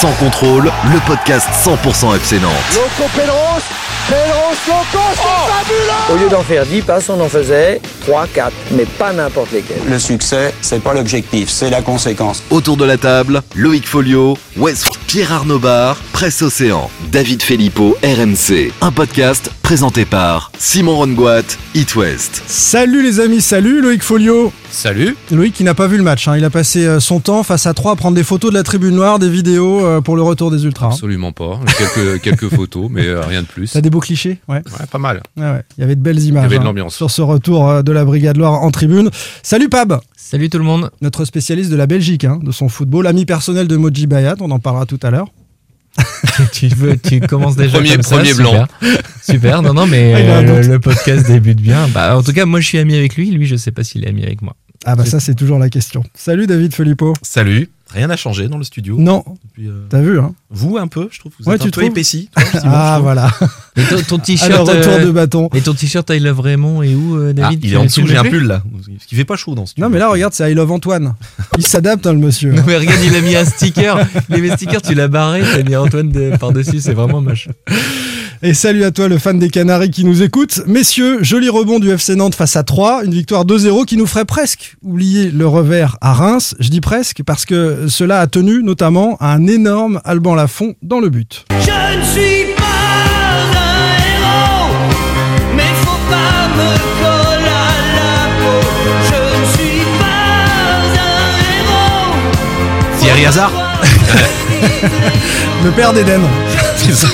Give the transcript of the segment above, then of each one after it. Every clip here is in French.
Sans contrôle, le podcast 100% FC Nantes. Loco Pedros, Pedros Loco, c'est fabuleux Au lieu d'en faire 10 passes, on en faisait 3, 4, mais pas n'importe lesquels. Le succès, c'est pas l'objectif, c'est la conséquence. Autour de la table, Loïc Folio, West, Pierre Arnaud Bar, Presse Océan, David Filippo, RMC. Un podcast présenté par Simon Rongoat, It West. Salut les amis, salut Loïc Folio. Salut. Loïc qui n'a pas vu le match, hein. il a passé euh, son temps face à 3 à prendre des photos de la tribune noire, des vidéos euh, pour le retour des Ultras. hein. Absolument pas. Quelques, quelques photos, mais euh, rien de plus. T'as des beaux clichés? Ouais. Ouais, pas mal. Ouais. Il y avait de belles images avait de hein, l'ambiance. sur ce retour de la Brigade Loire en tribune. Salut Pab, Salut tout le monde. notre spécialiste de la Belgique, hein, de son football, ami personnel de Moji Bayat, on en parlera tout à l'heure. Tu, veux, tu commences déjà Premier- comme ça, premier super. blanc. Super. Non, non, mais Ah, un euh, le podcast débute bien. Bah, en tout cas, moi, je suis ami avec lui. Lui, je sais pas s'il est ami avec moi. Ah bah ça c'est toujours la question. Salut David Filippo. Salut. Rien n'a changé dans le studio. Non, euh, t'as vu hein vous un peu, je trouve. Vous Ouais, êtes tu un peu trouves épaissi. toi, Simon, je Ah voilà, Et ton, t-shirt. retour euh, de bâton. Et ton t-shirt I Love Raymond est où, euh, Ah, David il Tu- est en dessous, j'ai un pull là. Parce qu'il fait pas chaud dans ce studio. Non mais là regarde c'est I Love Antoine. Il s'adapte hein, le monsieur. Non, mais regarde, il a mis un sticker. Il a mis un sticker, tu l'as barré, t'as mis Antoine de- par-dessus, c'est vraiment moche. Et salut à toi le fan des Canaries qui nous écoute. Messieurs, joli rebond du FC Nantes face à 3, une victoire 2-0 qui nous ferait presque oublier le revers à Reims. Je dis presque parce que cela a tenu notamment à un énorme Alban Lafont dans le but. Je ne suis pas un héros, mais faut pas me coller à la peau. Je ne suis pas un héros. Thierry Hazard Le père d'Eden. C'est ça.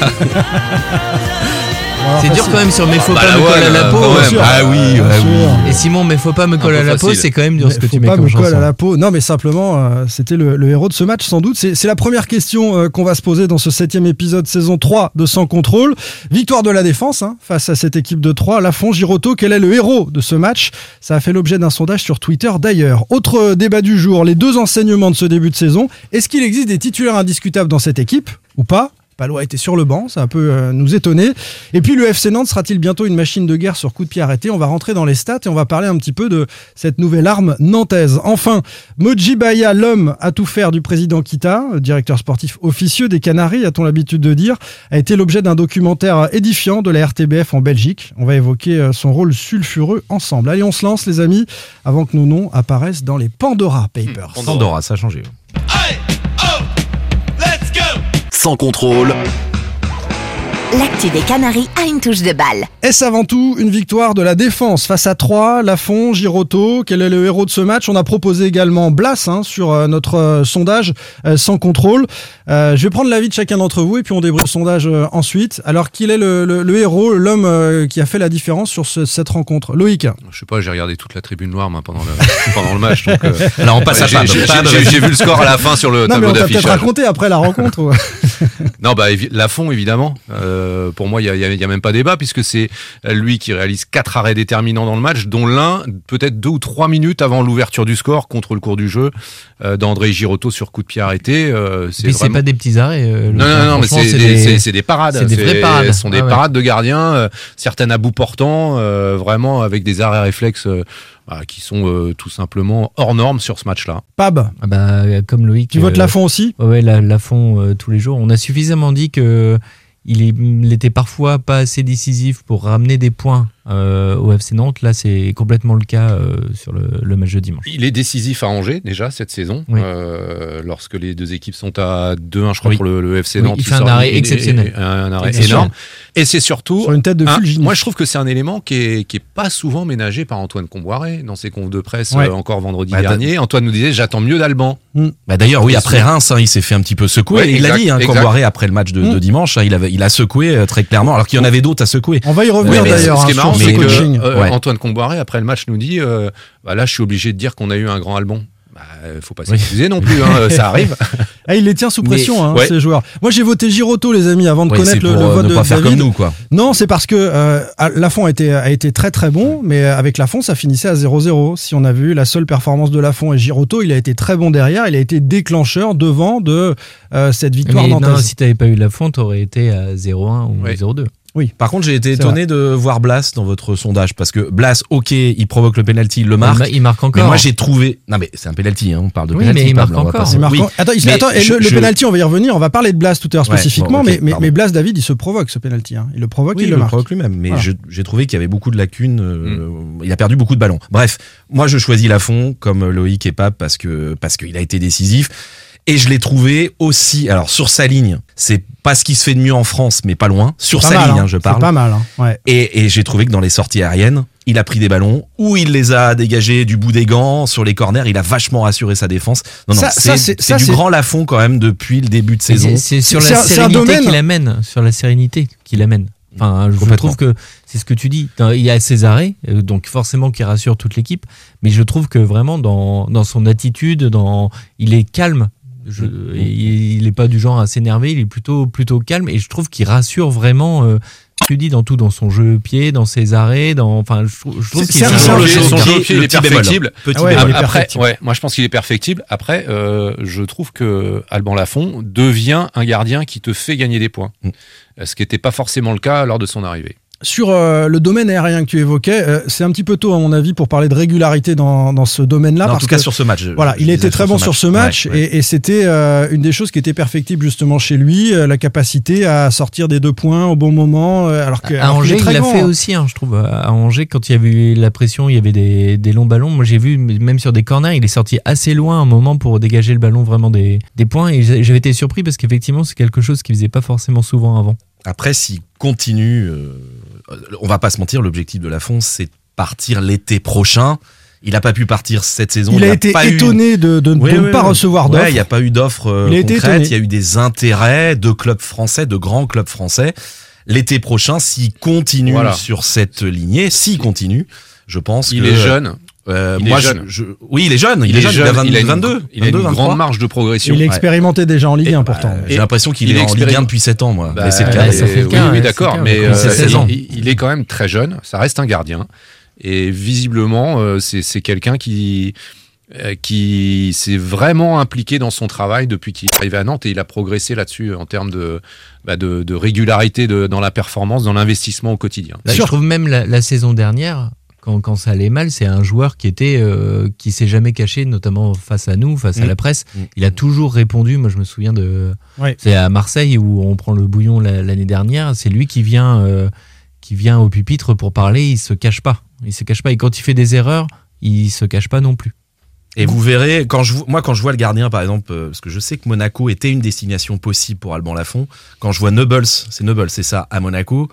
C'est dur quand même sur Mais faut Bah, pas me coller à la peau. quand même. sûr. Ah oui, sûr. oui. Et Simon, Mais faut pas me coller peu à la peau, c'est quand même dur ce que tu mets pas me coller chanson. à la peau. Non, mais simplement, euh, c'était le, héros de ce match, sans doute. C'est la première question euh, qu'on va se poser dans ce septième épisode saison 3 de Sans Contrôle. Victoire de la défense hein, face à cette équipe de 3. Lafont, Giroto, quel est le héros de ce match? Ça a fait l'objet d'un sondage sur Twitter d'ailleurs. Autre euh, débat du jour, les deux enseignements de ce début de saison. Est-ce qu'il existe des titulaires indiscutables dans cette équipe ou pas? Palois était sur le banc, ça peut euh, nous étonner. Et puis le FC Nantes sera-t-il bientôt une machine de guerre sur coup de pied arrêté? On va rentrer dans les stats et on va parler un petit peu de cette nouvelle arme nantaise. Enfin, Moji Baya, l'homme à tout faire du président Kita, directeur sportif officieux des Canaries, a-t-on l'habitude de dire, a été l'objet d'un documentaire édifiant de la RTBF en Belgique. On va évoquer euh, son rôle sulfureux ensemble. Allez, on se lance les amis, avant que nos noms apparaissent dans les Pandora Papers. Pandora, ça a changé. Sans contrôle, L'actu des Canaries a une touche de balle. Est-ce avant tout une victoire de la défense face à 3, Lafont, Giroto Quel est le héros de ce match? On a proposé également Blas hein, sur euh, notre euh, sondage euh, sans contrôle. Euh, je vais prendre l'avis de chacun d'entre vous et puis on débriefe le sondage euh, ensuite. Alors, qui est le, le- le héros, l'homme euh, qui a fait la différence sur ce- cette rencontre? Loïc Je sais pas, j'ai regardé toute la tribune noire moi, pendant, le, pendant le match. Donc, euh, Là, on passe ouais, à j'ai- Pab. j'ai- Pab, j'ai- J'ai vu le score à la fin sur le Non, mais tableau on t'a peut-être d'affichage. raconté après la rencontre. Non, bah, évi- Lafont, évidemment. Euh, pour moi, il n'y a, même pas débat, puisque c'est lui qui réalise quatre arrêts déterminants dans le match, dont l'un, peut-être deux ou trois minutes avant l'ouverture du score, contre le cours du jeu, euh, d'André Giroto sur coup de pied arrêté. Euh, Mais c'est c'est vraiment... pas des petits arrêts. euh, Non, non, non, mais c'est des, c'est des parades. c'est des vraies parades. Ce sont des Ah ouais. parades de gardiens, euh, certaines à bout portant, euh, vraiment avec des arrêts réflexes euh, bah, qui sont euh, tout simplement hors normes sur ce match-là. Pab, Ah bah, comme Loïc. tu votes euh, Lafont aussi? Ouais, ouais, la, la fond euh, tous les jours. On a suffisamment dit que il, est- il était parfois pas assez décisif pour ramener des points euh, au FC Nantes. Là, c'est complètement le cas euh, sur le, le match de dimanche. Il est décisif à Angers déjà cette saison, Oui. euh, lorsque les deux équipes sont à 2-1, je crois, Oui. pour le, le FC Oui, Nantes. il fait un arrêt exceptionnel. Un, arrêt énorme. Et c'est surtout Sur une tête de un- moi, je trouve que c'est un élément qui est, qui est pas souvent ménagé par Antoine Comboiré dans ses confs de presse Ouais. euh, encore vendredi Bah, dernier. Antoine nous disait J'attends mieux d'Alban. Bah d'ailleurs, oui, après Reims, hein, il s'est fait un petit peu secouer. Ouais, il l'a dit, hein. Comboiré, après le match de, de Mm. dimanche, hein, il, avait, il a secoué très clairement, alors qu'il y en avait d'autres à secouer. On va y revenir d'ailleurs. ce qui hein, est marrant, ce c'est que, coaching. euh, Ouais. Antoine Comboiré, après le match, nous dit euh, bah là, je suis obligé de dire qu'on a eu un grand Albon. Bah, euh, faut pas Oui. s'excuser non plus, hein, ça arrive. Ah, il les tient sous Mais- pression, hein, ouais. ces joueurs. Moi, j'ai voté Giroto, les amis, avant de Ouais, connaître le, pour le vote ne de pas faire David. comme nous, quoi. Non, c'est parce que euh, Lafont a été, a été très très bon, mais avec Lafont, ça finissait à 0-0. Si on a vu la seule performance de Lafont et Giroto, il a été très bon derrière. Il a été déclencheur devant de euh, cette victoire Mais non, si t'avais pas eu la fonte, t'aurais été à 0-1 ou Ouais. 0-2. Par contre, j'ai été étonné de voir Blas dans votre sondage parce que Blas, ok, il provoque le penalty, il le marque. Il, ma- il marque Mais encore. moi, j'ai trouvé. Non, mais c'est un penalty, hein, on parle de Oui, penalty. mais il marque encore. Oui. Attends, il- Mais attends, je- le, penalty, on va y revenir. On va parler de Blas tout à l'heure Ouais, spécifiquement, bon, mais, mais, mais Blas David, il se provoque ce penalty. hein. Il le provoque, Oui, il il le le marque. provoque lui-même, mais Voilà. j'ai trouvé qu'il y avait beaucoup de lacunes. euh, Il a perdu beaucoup de ballons. Bref, moi je choisis Lafont comme Loïc et Pape parce que parce qu'il a été décisif. Et je l'ai trouvé aussi, alors sur sa ligne, c'est pas ce qui se fait de mieux en France, mais pas loin. Sur Pas sa mal, ligne, hein. hein, je C'est parle. pas mal. hein. Ouais. Et, et j'ai trouvé que dans les sorties aériennes, il a pris des ballons, ou il les a dégagés du bout des gants, sur les corners, il a vachement rassuré sa défense. Non, non, Ça- c'est c'est- c'est du c'est- grand Lafont quand même depuis le début de saison. C'est c'est sur C'est la c'est sérénité qu'il amène, sur la sérénité qu'il amène. Enfin, je trouve que c'est ce que tu dis. Il y a ses arrêts, euh, donc forcément qui rassure toute l'équipe. Mais je trouve que vraiment dans, dans son attitude, dans, il est calme. Je- il, il est pas du genre à s'énerver. Il est plutôt plutôt calme et je trouve qu'il rassure vraiment. euh, tu dis dans tout, dans son jeu pied, dans ses arrêts, dans. Enfin, je, trouve- je trouve C'est- qu'il jeu- son le jeu pied, il est petit bémol. perfectible. Petit Ah ouais, Après, perfectible. ouais, moi je pense qu'il est perfectible. Après, euh, je trouve que Alban Lafont devient un gardien qui te fait gagner des points, Mm. Euh, ce qui n'était pas forcément le cas lors de son arrivée. Sur euh, le domaine aérien que tu évoquais, euh, c'est un petit peu tôt à mon avis pour parler de régularité dans, dans ce domaine-là. En tout cas que- sur ce match. Voilà, il était très bon sur ce match Ouais, ouais. et, et c'était euh, une des choses qui était perfectible justement chez lui, euh, la capacité à sortir des deux points au bon moment. alors que À alors Angers, il l'a fait hein. aussi, hein, je trouve. À Angers, quand il y avait eu la pression, il y avait des, des longs ballons. Moi, j'ai vu, même sur des corners, il est sorti assez loin un moment pour dégager le ballon vraiment des, des points. Et j'avais été surpris parce qu'effectivement, c'est quelque chose qu'il faisait pas forcément souvent avant. Après, s'il continue, euh, on va pas se mentir, l'objectif de Lafont, c'est de partir l'été prochain. Il n'a pas pu partir cette saison. Il a été pas eu- étonné de, de- de Oui, ne oui, pas oui. recevoir d'offres. Ouais, il n'y a pas eu d'offres euh, Il a été concrètes. Il y a eu des intérêts de clubs français, de grands clubs français. L'été prochain, s'il continue Voilà. sur cette lignée, s'il continue, je pense Il que est jeune. Euh, Il moi, je- jeune. je- oui, il est jeune. Il, est jeune. Il a 20 il a une, 22, il a une 22, 23. grande marge de progression. Il est Ouais. expérimenté déjà en Ligue Et- 1 pourtant. Euh, J'ai l'impression qu'il il est, est en Ligue 1 expérim- depuis 7 ans, moi. Bah, Mais c'est le cas. ça fait le oui, cas, oui, ouais, d'accord, mais Il euh, commence à 16 ans. il, il est quand même très jeune. Ça reste un gardien, et visiblement, euh, c'est quelqu'un qui euh, qui s'est vraiment impliqué dans son travail depuis qu'il est arrivé à Nantes et il a progressé là-dessus en termes de, bah, de, de régularité de, dans la performance, dans l'investissement au quotidien. Là, je trouve même la, la saison dernière, quand, quand ça allait mal, c'est un joueur qui était euh, qui s'est jamais caché, notamment face à nous, face à Mm. la presse. Mm. Il a toujours répondu. Moi, je me souviens de. Ouais. C'est à Marseille où on prend le bouillon la- l'année dernière. C'est lui qui vient euh, qui vient au pupitre pour parler. Il se cache pas. Il se cache pas. Et quand il fait des erreurs, il se cache pas non plus. Et vous verrez, quand je, moi, quand je vois le gardien, par exemple, euh, parce que je sais que Monaco était une destination possible pour Alban Lafont, quand je vois Nobles, c'est Nobles, c'est ça, à Monaco,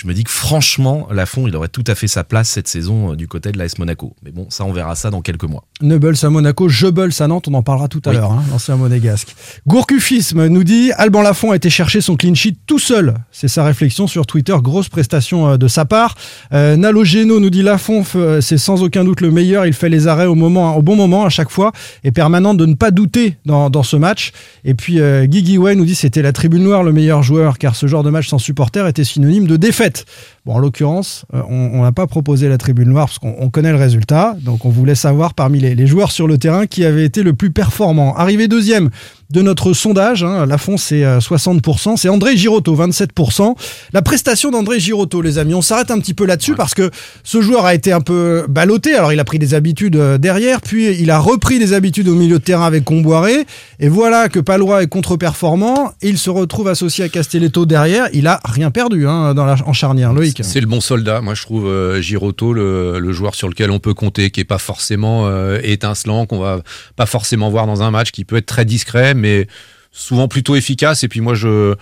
je me dis que franchement, Lafont, il aurait tout à fait sa place cette saison euh, du côté de l'AS Monaco. Mais bon, ça, on verra ça dans quelques mois. Neubles à Monaco, Jeubels à Nantes, on en parlera tout à Oui. l'heure, hein, l'ancien monégasque. Gourcufisme nous dit Alban Lafont a été chercher son clean sheet tout seul. C'est sa réflexion sur Twitter, grosse prestation euh, de sa part. Euh, Nalo Geno nous dit Lafont, euh, c'est sans aucun doute le meilleur. Il fait les arrêts au, moment, au bon moment à chaque fois et permanent de ne pas douter dans, dans ce match. Et puis euh, Guigui Way nous dit c'était la tribune noire le meilleur joueur car ce genre de match sans supporters était synonyme de défaite. fête Bon, en l'occurrence, euh, on n'a pas proposé la tribune noire parce qu'on on connaît le résultat. Donc, on voulait savoir parmi les, les joueurs sur le terrain qui avait été le plus performant. Arrivé deuxième de notre sondage, hein, Lafont c'est euh, 60%, c'est André Girotto 27%. La prestation d'André Girotto, les amis, on s'arrête un petit peu là-dessus parce que ce joueur a été un peu ballotté. Alors, il a pris des habitudes euh, derrière, puis il a repris des habitudes au milieu de terrain avec Comboiré. Et voilà que Palois est contre-performant. Il se retrouve associé à Castelletto derrière. Il a rien perdu hein, dans la, en charnière, Loïc. C'est le bon soldat. Moi, je trouve euh, Girotto le, le joueur sur lequel on peut compter, qui est pas forcément euh, étincelant, qu'on va pas forcément voir dans un match, qui peut être très discret, mais souvent plutôt efficace. Et puis moi, je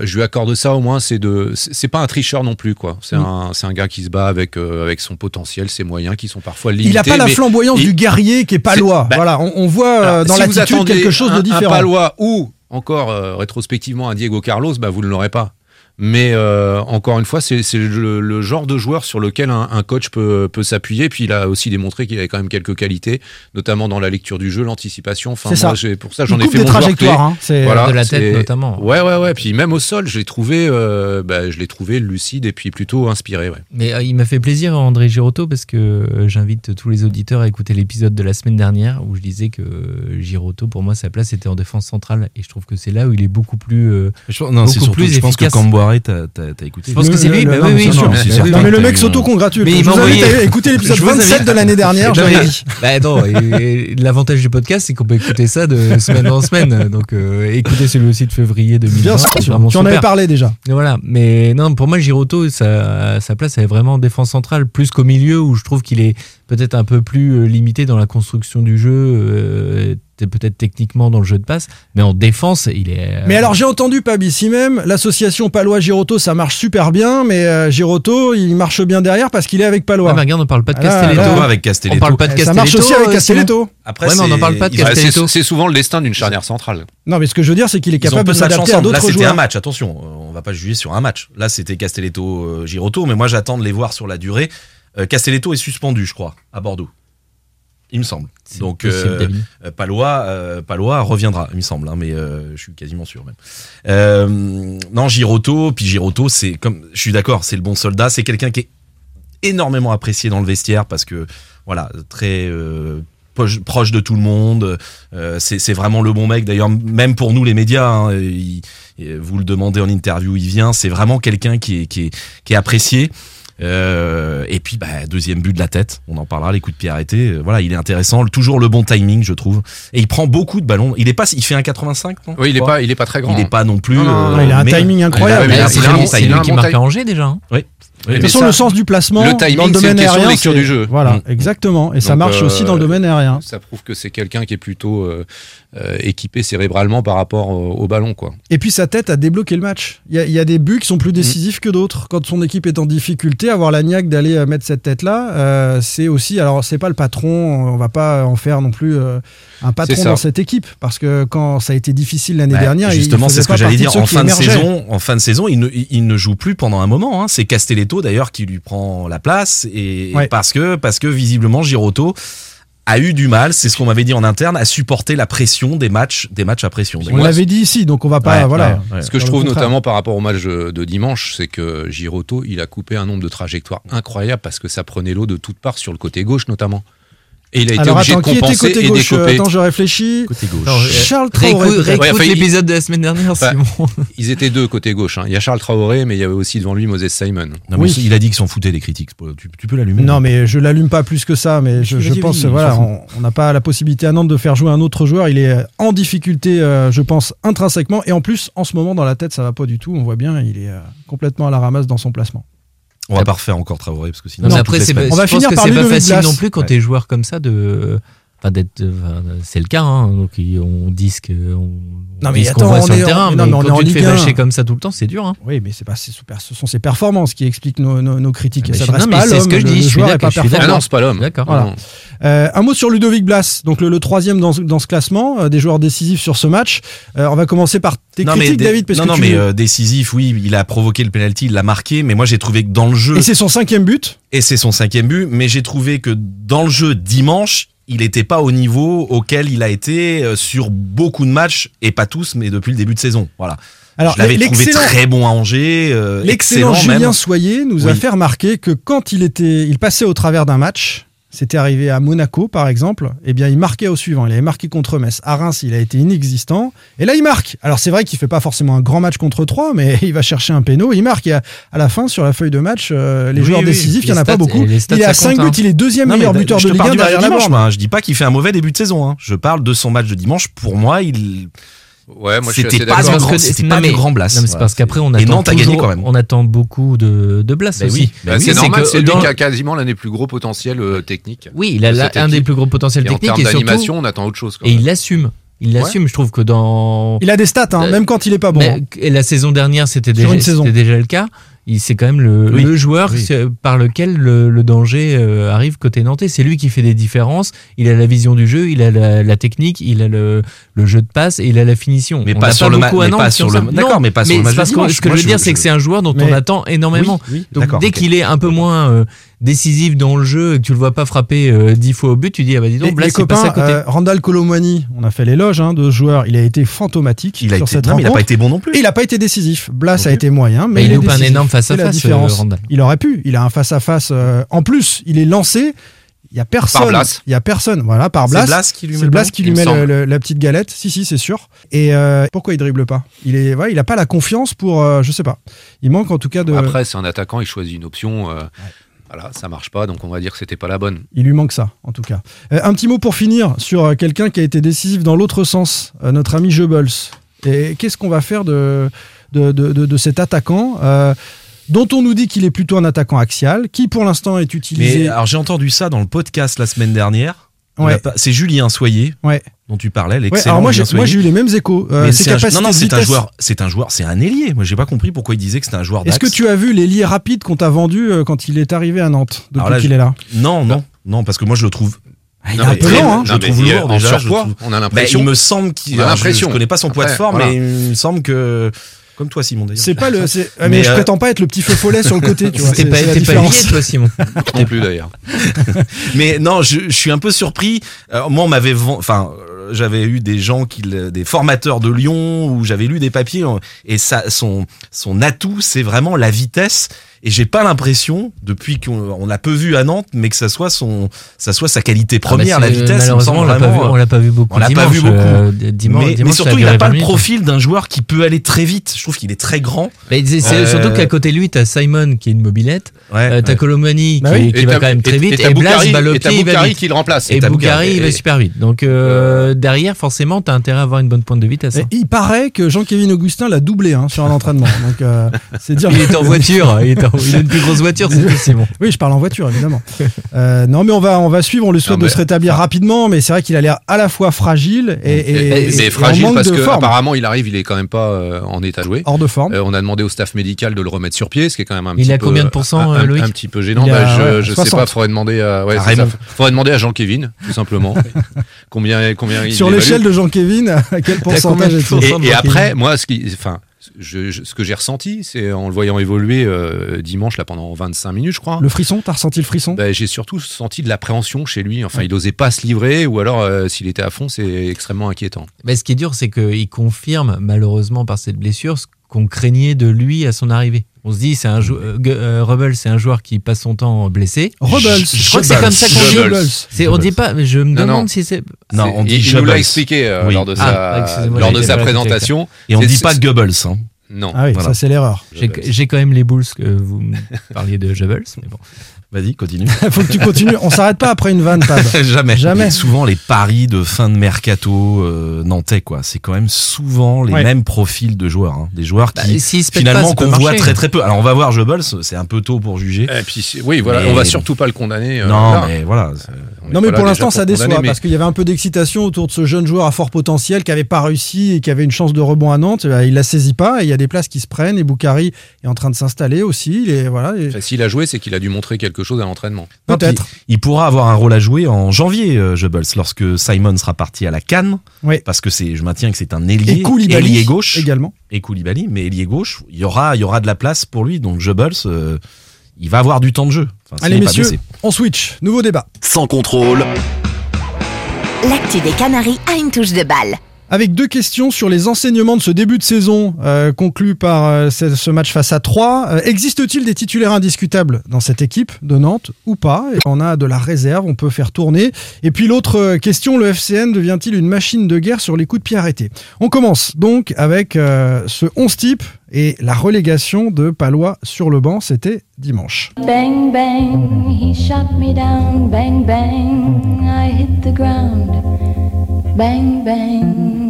je lui accorde ça au moins. C'est de, c'est pas un tricheur non plus, quoi. C'est Mm. un c'est un gars qui se bat avec euh, avec son potentiel, ses moyens, qui sont parfois limités. Il n'a pas la flamboyance il- du guerrier qui est palois. C'est- bah, voilà, on, on voit euh, Alors, dans si l'attitude quelque chose un- de Un différent. Palois ou encore euh, rétrospectivement un Diego Carlos, bah vous ne l'aurez pas. Mais euh, encore une fois, c'est le, le genre de joueur sur lequel un, un coach peut, peut s'appuyer. Puis il a aussi démontré qu'il avait quand même quelques qualités, notamment dans la lecture du jeu, l'anticipation. Enfin, moi, ça. pour ça, j'en ai fait des mon clé. hein. C'est- Voilà, De la tête, notamment. Ouais, ouais, ouais. Puis même au sol, je l'ai trouvé, euh, bah, je l'ai trouvé lucide et puis plutôt inspiré. Ouais. Mais euh, il m'a fait plaisir André Girotto parce que j'invite tous les auditeurs à écouter l'épisode de la semaine dernière où je disais que Girotto pour moi sa place était en défense centrale et je trouve que c'est là où il est beaucoup plus euh, Je- non, beaucoup surtout, plus je pense que efficace. Camboire, t'as t'as- t'as écouté. Je pense que c'est lui, le- bah non, oui, mais oui, c'est sûr. Non, mais le mec s'auto-congratule. Mais il m'a envoyé- à écouter l'épisode Je vous 27 invite- de l'année dernière, j'avais dit. Bah non, l'avantage du podcast c'est qu'on peut écouter ça de semaine en semaine. Donc euh, écoutez celui aussi de février 2020. Bien sûr. Tu en avais parlé déjà. Voilà, mais non, pour moi, Giroto, sa, sa place, elle est vraiment en défense centrale, plus qu'au milieu, où je trouve qu'il est peut-être un peu plus euh, limité dans la construction du jeu, euh, peut-être techniquement dans le jeu de passe, mais en défense, il est. euh, Mais alors j'ai entendu Pab ici même, l'association Palois-Giroto ça marche super bien, mais euh, Giroto il marche bien derrière parce qu'il est avec Palois. Ouais, mais regarde, on parle pas de Ah, Castelletto. là, Toi, avec on Castelletto. parle pas de Eh, Castelletto. ça marche aussi avec Castelletto. Après, Ouais, mais on c'est- n'en parle pas de Castelletto. c'est souvent le destin d'une charnière centrale. Non mais ce que je veux dire c'est qu'il est capable de s'adapter à ensemble. Là, d'autres c'était un joueurs. match. Attention, on va pas juger sur un match. Là, c'était Castelletto, Giroto, mais moi, j'attends de les voir sur la durée. Euh, Castelletto est suspendu, je crois, à Bordeaux. Il me semble. Donc, euh, euh, Palois, Palois reviendra, il me semble, hein, mais je suis quasiment sûr même. Non, Giroto, puis Giroto, c'est comme, je suis d'accord, c'est le bon soldat, c'est quelqu'un qui est énormément apprécié dans le vestiaire parce que, voilà, très euh, proche de tout le monde. euh, c'est vraiment le bon mec. D'ailleurs, même pour nous les médias, hein, il- vous le demandez en interview, il vient. C'est vraiment quelqu'un qui est, qui est, qui est apprécié. Euh, et puis, bah, deuxième but de la tête. On en parlera, les coups de pied arrêtés. Euh, Voilà, il est intéressant. Toujours le bon timing, je trouve. Et il prend beaucoup de ballons. Il est pas, il fait un 85, non Oui, il est pas, il est pas très grand. Il est hein. pas non plus. Non, non, euh, non, il a un mais- timing incroyable. Il a- c'est il a un bon timing. lui qui un marque à Angers déjà. hein. Oui. De toute mais façon, ça- le sens du placement, le timing, dans le une domaine aérien, lecture du jeu. Voilà, Mm. exactement. Et ça marche euh, aussi dans le domaine aérien. Ça prouve que c'est quelqu'un qui est plutôt euh, euh, équipé cérébralement par rapport au, au ballon, quoi. Et puis sa tête a débloqué le match. Il y a, il y a des buts qui sont plus décisifs que d'autres. Quand son équipe est en difficulté, avoir la niaque d'aller euh, mettre cette tête-là, euh, c'est aussi. Alors c'est pas le patron, on va pas en faire non plus euh, un patron dans cette équipe, parce que quand ça a été difficile l'année Bah, dernière, il- justement, c'est ce que j'allais dire. En fin, de saison, en fin de saison, il ne, il- il ne joue plus pendant un moment. hein. C'est Castelletto d'ailleurs qui lui prend la place et Ouais. parce que parce que visiblement Giroto a eu du mal, c'est ce qu'on m'avait dit en interne, à supporter la pression des matchs, des matchs à pression. On l'avait dit ici, donc on va pas. Ouais, voilà. ouais, ouais. Ce que je Dans trouve contraire. notamment par rapport au match de, de dimanche, c'est que Giroto, il a coupé un nombre de trajectoires incroyables parce que ça prenait l'eau de toutes parts sur le côté gauche notamment. Et il a été Alors obligé attends, de qui était compenser côté et gauche Euh. Attends, je réfléchis. Côté gauche. Non, euh, Charles Traoré. Ouais, enfin, l'épisode de la semaine dernière, Bah, Simon. Ils étaient deux côté gauche. hein. Il y a Charles Traoré, mais il y avait aussi devant lui Moses Simon. Non, mais Oui. il a dit qu'ils s'en foutaient des critiques. Tu, tu peux l'allumer. Non, mais je l'allume pas plus que ça. Mais je, pense, il voilà, on n'a pas la possibilité à Nantes de faire jouer un autre joueur. Il est en difficulté, euh, je pense, intrinsèquement. Et en plus, en ce moment, dans la tête, ça va pas du tout. On voit bien, il est euh, complètement à la ramasse dans son placement. On va pas refaire encore Traoré parce que sinon. Non, après, c'est pas. On va je pense finir que par c'est pas facile Blas. non plus quand Ouais. t'es joueur comme ça de. Enfin, d'être. enfin, c'est le cas, hein. Donc, on dit ce que- on, Non, on mais qu'on attends, voit on sur est le en- terrain. mais Mais, non, mais on est quand en tu te fais bâcher comme ça tout le temps, c'est dur, hein. Oui, mais c'est pas, c'est super, ce sont ses performances qui expliquent nos, nos- nos critiques. Ah, s'adressent mais pas à c'est ce l'homme. que je le dis, je suis est pas je suis Ah performant. non, c'est pas l'homme. D'accord. Voilà. Euh, un mot sur Ludovic Blas, donc le, le troisième dans, dans ce classement, euh, des joueurs décisifs sur ce match. Euh, on va commencer par tes Non, critiques, David, parce non, que non, tu- mais euh, décisif, oui, il a provoqué le penalty, il l'a marqué, mais moi j'ai trouvé que dans le jeu, Et c'est son cinquième but. et c'est son cinquième but, mais j'ai trouvé que dans le jeu dimanche, il n'était pas au niveau auquel il a été euh, sur beaucoup de matchs, et pas tous, mais depuis le début de saison. Voilà. Alors, Je l'avais trouvé très bon à Angers, euh, L'excellent excellent Julien. Soyer nous a fait remarquer que quand il était, il passait au travers d'un match, c'était arrivé à Monaco par exemple, eh bien il marquait au suivant. Il avait marqué contre Metz. À Reims, il a été inexistant. Et là, il marque. Alors c'est vrai qu'il fait pas forcément un grand match contre 3, mais il va chercher un péno. Il marque. Et à, à la fin, sur la feuille de match, euh, les Oui, joueurs oui. décisifs, il y en a pas beaucoup. Il est à ça 5 compte, buts. Il est deuxième Non, meilleur buteur de Ligue parle 1 du match derrière de la dimanche, borne. moi, hein. Je dis pas qu'il fait un mauvais début de saison. hein. Je parle de son match de dimanche. Pour moi, il Ouais, moi je suis C'était assez pas un Parce grand- que- c'était non, pas mais- du grand Blas. Non, mais c'est parce qu'après, on Et attend a gagné toujours- quand même. On attend beaucoup de, de Blas Bah aussi. oui, bah Bah, oui, c'est c'est normal, que c'est lui dans- qui a quasiment l'un des plus gros potentiels euh, techniques. Oui, il a un des plus gros potentiels Et en techniques termes et surtout. d'animation, on attend autre chose. quand Et même. il l'assume. Il l'assume, je trouve que dans. Il a des stats, hein, Euh, même quand il est pas bon. Mais- et la saison dernière, déjà, c'était déjà le cas. Il- c'est quand même le, Oui. le joueur Oui. par lequel le, le danger euh, arrive côté nantais. C'est lui qui fait des différences. Il a la vision du jeu, il a la, la technique, il a le, le jeu de passe et il a la finition. Mais On pas sur beaucoup mais pas sur le- ça. d'accord, mais pas sur le match. Ce que Moi, je veux dire, c'est que c'est un joueur dont Mais- on attend énormément. Oui, Donc dès qu'il est un peu moins euh, décisif dans le jeu et que tu le vois pas frapper euh, dix fois au but, tu dis ah bah dis donc, les il passe à côté. euh, Randall Colomwani, on a fait l'éloge hein, de ce joueur, il a été fantomatique Il a sur été, cette non, il a pas été bon non plus. Et il n'a pas été décisif. Blas a été moyen, mais il est loupe un décisif. énorme C'est la différence. euh, Randall. Il aurait pu. Il a un face à face. En plus, il est lancé. Il y a personne. Blas. Il y a personne. Voilà, par C'est Blas. Blas qui lui met C'est Blas qui il lui me met le- semble. le- la petite galette. Si, si, c'est sûr. Et euh, pourquoi il dribble pas? Il est, ouais, il a pas la confiance pour. euh, je sais pas. Il manque en tout cas de. Après, c'est un attaquant, il choisit une option. euh, Voilà, ça marche pas, donc on va dire que c'était pas la bonne. Il lui manque ça, en tout cas. Euh, un petit mot pour finir sur euh, quelqu'un qui a été décisif dans l'autre sens, euh, notre ami Goebbels. Et qu'est-ce qu'on va faire de, de, de, de- de cet attaquant euh, dont on nous dit qu'il est plutôt un attaquant axial, qui pour l'instant est utilisé. Mais alors j'ai entendu ça dans le podcast la semaine dernière. Ouais. C'est Julien Soyer Ouais. Dont tu parlais, Ouais, l'excellent alors moi, j'ai, moi eu les mêmes échos. Euh, c'est un, non, non, c'est un joueur, c'est un joueur, c'est un ailier. Moi, j'ai pas compris pourquoi il disait que c'était un joueur Est-ce que tu as vu les liés rapides qu'on t'a vendus euh, quand il est arrivé à Nantes, depuis qu'il je- est là Non, non, non, parce que moi je le trouve. il est un peu hein. Je non, trouve lourd déjà. je le surpoids, trouve- on a Bah, l'impression. il me semble qu'il. Je-. Je, connais pas son poids de forme, voilà. mais il me semble que. Comme toi, Simon, d'ailleurs. C'est pas le. c'est- ah, mais, Mais, je euh, prétends pas être le petit feu follet sur le côté, tu vois. T'es pas, t'es pas lié, toi, Simon. non plus d'ailleurs. Mais non, je, je suis un peu surpris. Euh, moi, on m'avait, enfin, euh, j'avais eu des gens qui, des formateurs de Lyon où j'avais lu des papiers et ça, son, son atout, c'est vraiment la vitesse. Et j'ai pas l'impression, depuis qu'on on l'a peu vu à Nantes, mais que ça soit son, ça soit sa qualité première, Ah bah, la vitesse. Malheureusement, on l'a pas vu, vraiment, on l'a pas vu beaucoup. on l'a pas dimanche, vu beaucoup. euh, dimanche, mais, dimanche, mais ça surtout, il n'a pas 20 le profil d'un joueur qui peut aller très vite. Je trouve qu'il est très grand. Mais c'est Euh, surtout qu'à côté de lui, t'as Simon qui est une mobilette, Ouais, euh, t'as ouais. Colomani qui, Bah oui. qui va quand même très vite, et et, Blas Boukari- va le et t'as pied, il va Boukari vite. qui le remplace. Et Boukari, il va super vite. Donc euh, derrière, forcément, t'as intérêt à avoir une bonne pointe de vitesse. Hein. il paraît que Jean-Kévin Augustin l'a doublé hein, sur un entraînement. Donc, euh, c'est dire. Il est en voiture, il, est en- il a une plus grosse voiture, c'est Simon. Oui, je parle en voiture, évidemment. Euh, non, mais on va, on va suivre. On lui souhaite Non, de se rétablir rapidement, mais c'est vrai qu'il a l'air à la fois fragile et, et, Et- et- C'est et fragile parce que forme. apparemment il arrive, il est quand même pas euh, en état de jouer. hors de forme. Euh, on a demandé au staff médical de le remettre sur pied, ce qui est quand même un Il petit a peu combien de pourcents, un, Loïc un petit peu gênant. Il a, Bah, je ouais, je sais 60. pas, faudrait demander à, ouais, ça. Faudrait demander à Jean Kevin, tout simplement. combien combien il Sur l'échelle de Jean-Kévin, à quel pourcentage est-il et après, moi, ce qui, enfin, je, je- ce que j'ai ressenti, c'est en le voyant évoluer euh, dimanche là pendant 25 minutes, je crois. Le frisson, t'as ressenti le frisson? Bah, j'ai surtout senti de l'appréhension chez lui. Enfin, il osait pas se livrer, ou alors euh, s'il était à fond, c'est extrêmement inquiétant. Mais ce qui est dur, c'est qu'il confirme, malheureusement, par cette blessure, ce qu'on craignait de lui à son arrivée. On se dit, c'est un jou- euh, Gu- euh, Rebel, c'est un joueur qui passe son temps blessé. Rebels. Je crois que c'est comme ça qu'on dit. Goebbels. C'est, on dit pas, mais je me Non, demande non. si c'est. Non, C'est- on dit il, il nous l'a expliqué euh, Oui. lors de Ah, sa, lors de sa présentation. Et on dit pas Goebbels. Hein. Non. Ah oui, Voilà. ça c'est l'erreur. J'ai, quand même les boules que vous me parliez de Jebels, mais bon. Vas-y, continue. Faut que tu continues. On s'arrête pas après une vanne, Pab. Jamais. Jamais. Souvent les paris de fin de mercato euh, nantais, quoi. C'est quand même souvent les Ouais. mêmes profils de joueurs, hein. des joueurs Bah, qui finalement qu'on voit très très peu. Alors on va voir Goebbels, c'est un peu tôt pour juger. Et puis, oui, voilà, Mais- on va surtout pas le condamner. euh, non, là. mais voilà. On Non, mais pour l'instant, ça déçoit mais- parce qu'il y avait un peu d'excitation autour de ce jeune joueur à fort potentiel qui avait pas réussi et qui avait une chance de rebond à Nantes. Euh, Il la saisit pas et il y a des places qui se prennent et Boukari est en train de s'installer aussi. Voilà, et- Enfin, S'il a joué, c'est qu'il a dû montrer quelque chose à l'entraînement. peut-être. Il pourra avoir un rôle à jouer en janvier, euh, lorsque Simon sera parti à la Cannes. Oui. Parce que c'est, je maintiens que c'est un ailier, Et Koulibaly ailier gauche également. et Koulibaly, mais ailier gauche, il y aura, il y aura de la place pour lui. Donc Goebbels, euh, il va avoir du temps de jeu. Enfin, Allez, messieurs, on switch. Nouveau débat. Sans contrôle, L'actu des Canaries a une touche de balle. Avec deux questions sur les enseignements de ce début de saison euh, conclu par euh, ce, match face à 3. Existe-t-il des titulaires indiscutables dans cette équipe de Nantes ou pas? On a de la réserve, on peut faire tourner. Et puis l'autre euh, question, le FCN devient-il une machine de guerre sur les coups de pied arrêtés? On commence donc avec euh, ce 11 type et la relégation de Palois sur le banc, c'était dimanche. Bang bang, he shot me down. Bang bang, I hit the ground. Bang bang,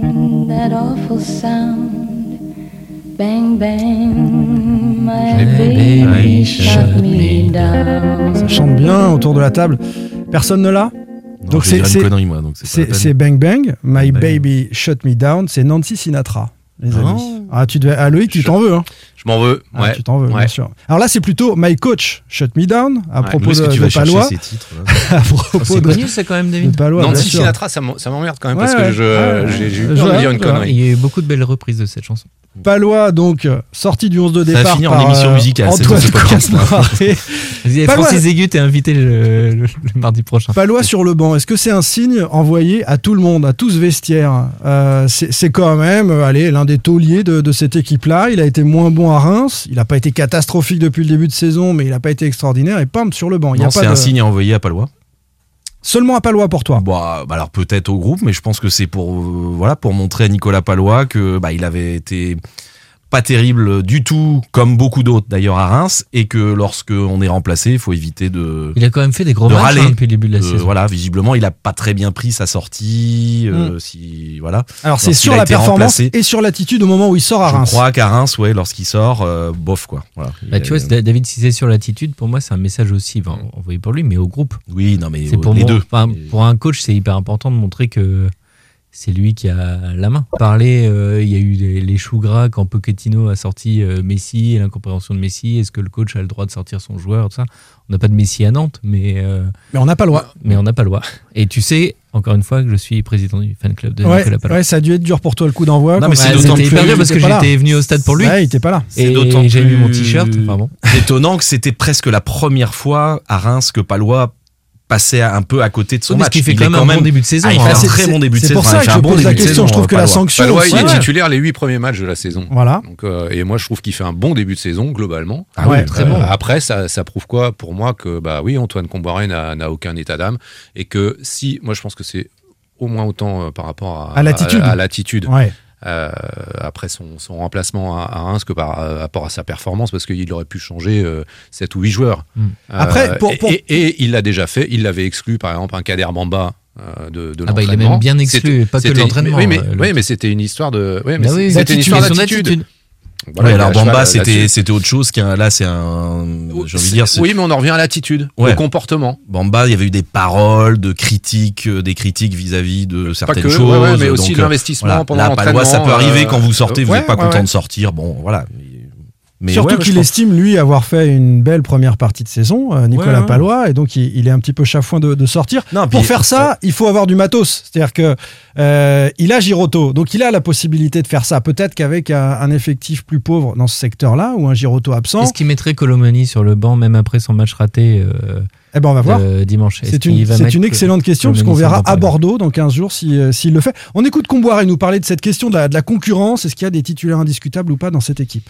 that awful sound. Bang bang, my baby baby shot me down. Ça chante bien autour de la table. Personne ne l'a Donc c'est- Bang Bang, My Bang. Baby Shut Me Down, c'est Nancy Sinatra, les Oh. amis. Ah, tu devais, ah, Loïc, tu t'en veux, hein Je m'en veux. Ah, ouais. tu t'en veux, Ouais. bien sûr. Alors là, c'est plutôt My Coach Shut Me Down à Ouais. propos de, que tu de Palois. ces titres là à propos C'est de, connu ça quand même, de David Palois, Nancy. Sinatra, ça ça m'emmerde quand même Ouais, parce ouais. que je- Ouais, j'ai eu peur de dire une connerie. Il y a eu beaucoup de belles reprises de cette chanson. Palois, donc, sorti du 11 de Ça va départ. finir en émission euh, musicale, c'est Antoine Palois- Francis Aigu, t'es invité le, le- le mardi prochain. Palois sur le banc, est-ce que c'est un signe envoyé à tout le monde, à tout ce vestiaire Euh, C'est c'est quand même euh, allez, l'un des tauliers de, de cette équipe-là. Il a été moins bon à Reims. Il n'a pas été catastrophique depuis le début de saison, mais il n'a pas été extraordinaire. Et pam, sur le banc. Non, c'est de... un signe à envoyer à Palois. Seulement à Palois pour toi. Bah, bah alors peut-être au groupe, mais je pense que c'est pour euh, voilà pour montrer à Nicolas Palois que bah il avait été pas terrible du tout, comme beaucoup d'autres d'ailleurs à Reims, et que lorsque on est remplacé, il faut éviter de Il a quand même fait des gros de matchs hein, depuis le début de la Euh, saison. Voilà, visiblement, il a pas très bien pris sa sortie. euh, Mm. si voilà. Alors c'est sur la performance remplacé. et sur l'attitude au moment où il sort à Je Reims. crois qu'à Reims, ouais, lorsqu'il sort, euh, bof quoi. Voilà. Bah, tu a- vois, David, si c'est sur l'attitude, pour moi, c'est un message aussi enfin, envoyé pour lui, mais au groupe. Oui, non mais C'est pour les mon- deux. enfin, Pour un coach, c'est hyper important de montrer que c'est lui qui a la main. Parler, euh, il y a eu les, les choux gras quand Pochettino a sorti euh, Messi et l'incompréhension de Messi. Est-ce que le coach a le droit de sortir son joueur tout ça? On n'a pas de Messi à Nantes, mais, euh, Mais on n'a pas le droit. mais on n'a pas le droit. Et tu sais, encore une fois, que je suis président du fan club de Ouais, Nicolas Palois. ouais, ça a dû être dur pour toi le coup d'envoi. Non, quand mais c'est d'autant plus- dur parce que j'étais venu au stade pour lui. Ouais, il était pas là. C'est Et d'autant j'ai mis mon plus t-shirt. Enfin bon. étonnant que c'était presque la première fois à Reims que Palois passait un peu à côté de son parce match. qu'il fait Il quand est même un bon début de saison, Ah, il hein. fait un C'est- très c'est- bon début de c'est saison. pour ça que je bon pose la question. Je trouve que la sanction Palois, aussi- il est titulaire les huit premiers matchs de la saison. Voilà. Donc, euh, et moi, je trouve qu'il fait un bon début de saison globalement. Ah oui, Ouais. Très bon. Après, ça, ça prouve quoi pour moi que bah oui, Antoine Comboiré n'a aucun état d'âme et que si, moi, je pense que c'est au moins autant euh, par rapport à, À l'attitude. à, l'attitude, Ouais. Euh, après son, son remplacement à, à Reims que par rapport à sa performance parce qu'il aurait pu changer euh, 7 ou 8 joueurs. Mm. Euh, Après, pour- et- pour- Et, et il l'a déjà fait. Il l'avait exclu par exemple un Kader Bamba. euh, de, de Ah bah, il l'entraînement. même bien exclu, pas que l'entraînement, Oui, mais, euh, oui, mais c'était une histoire de. Oui, mais Bah oui, c'était une histoire d'attitude. Voilà, Ouais, alors Bamba, là-dessus. c'était c'était autre chose qu'un. Là, c'est un. J'ai envie de dire. Oui, mais on en revient à l'attitude, Ouais. au comportement. Bamba, il y avait eu des paroles, de critiques, euh, des critiques vis-à-vis de certaines que, choses. ouais, mais aussi donc, de euh, l'investissement voilà. pendant Là, Palois, ça peut arriver euh, quand vous sortez, vous n'êtes pas content de sortir. Bon, voilà. Mais Surtout ouais, qu'il pense- estime, lui, avoir fait une belle première partie de saison, euh, Nicolas Ouais, ouais. Palois, et donc il, il est un petit peu chafouin de, de sortir. Non, Pour puis- faire ça, il faut avoir du matos. C'est-à-dire que euh, il a Giroto, donc il a la possibilité de faire ça. Peut-être qu'avec un, un effectif plus pauvre dans ce secteur-là, ou un Giroto absent, Est-ce qu'il mettrait Colomani sur le banc même après son match raté euh, eh ben on va voir. de dimanche? C'est qu'il une, c'est excellente question, parce qu'on verra à Bordeaux dans 15 jours si, euh, s'il le fait. On écoute Comboiré nous parler de cette question de la, de la concurrence. Est-ce qu'il y a des titulaires indiscutables ou pas dans cette équipe?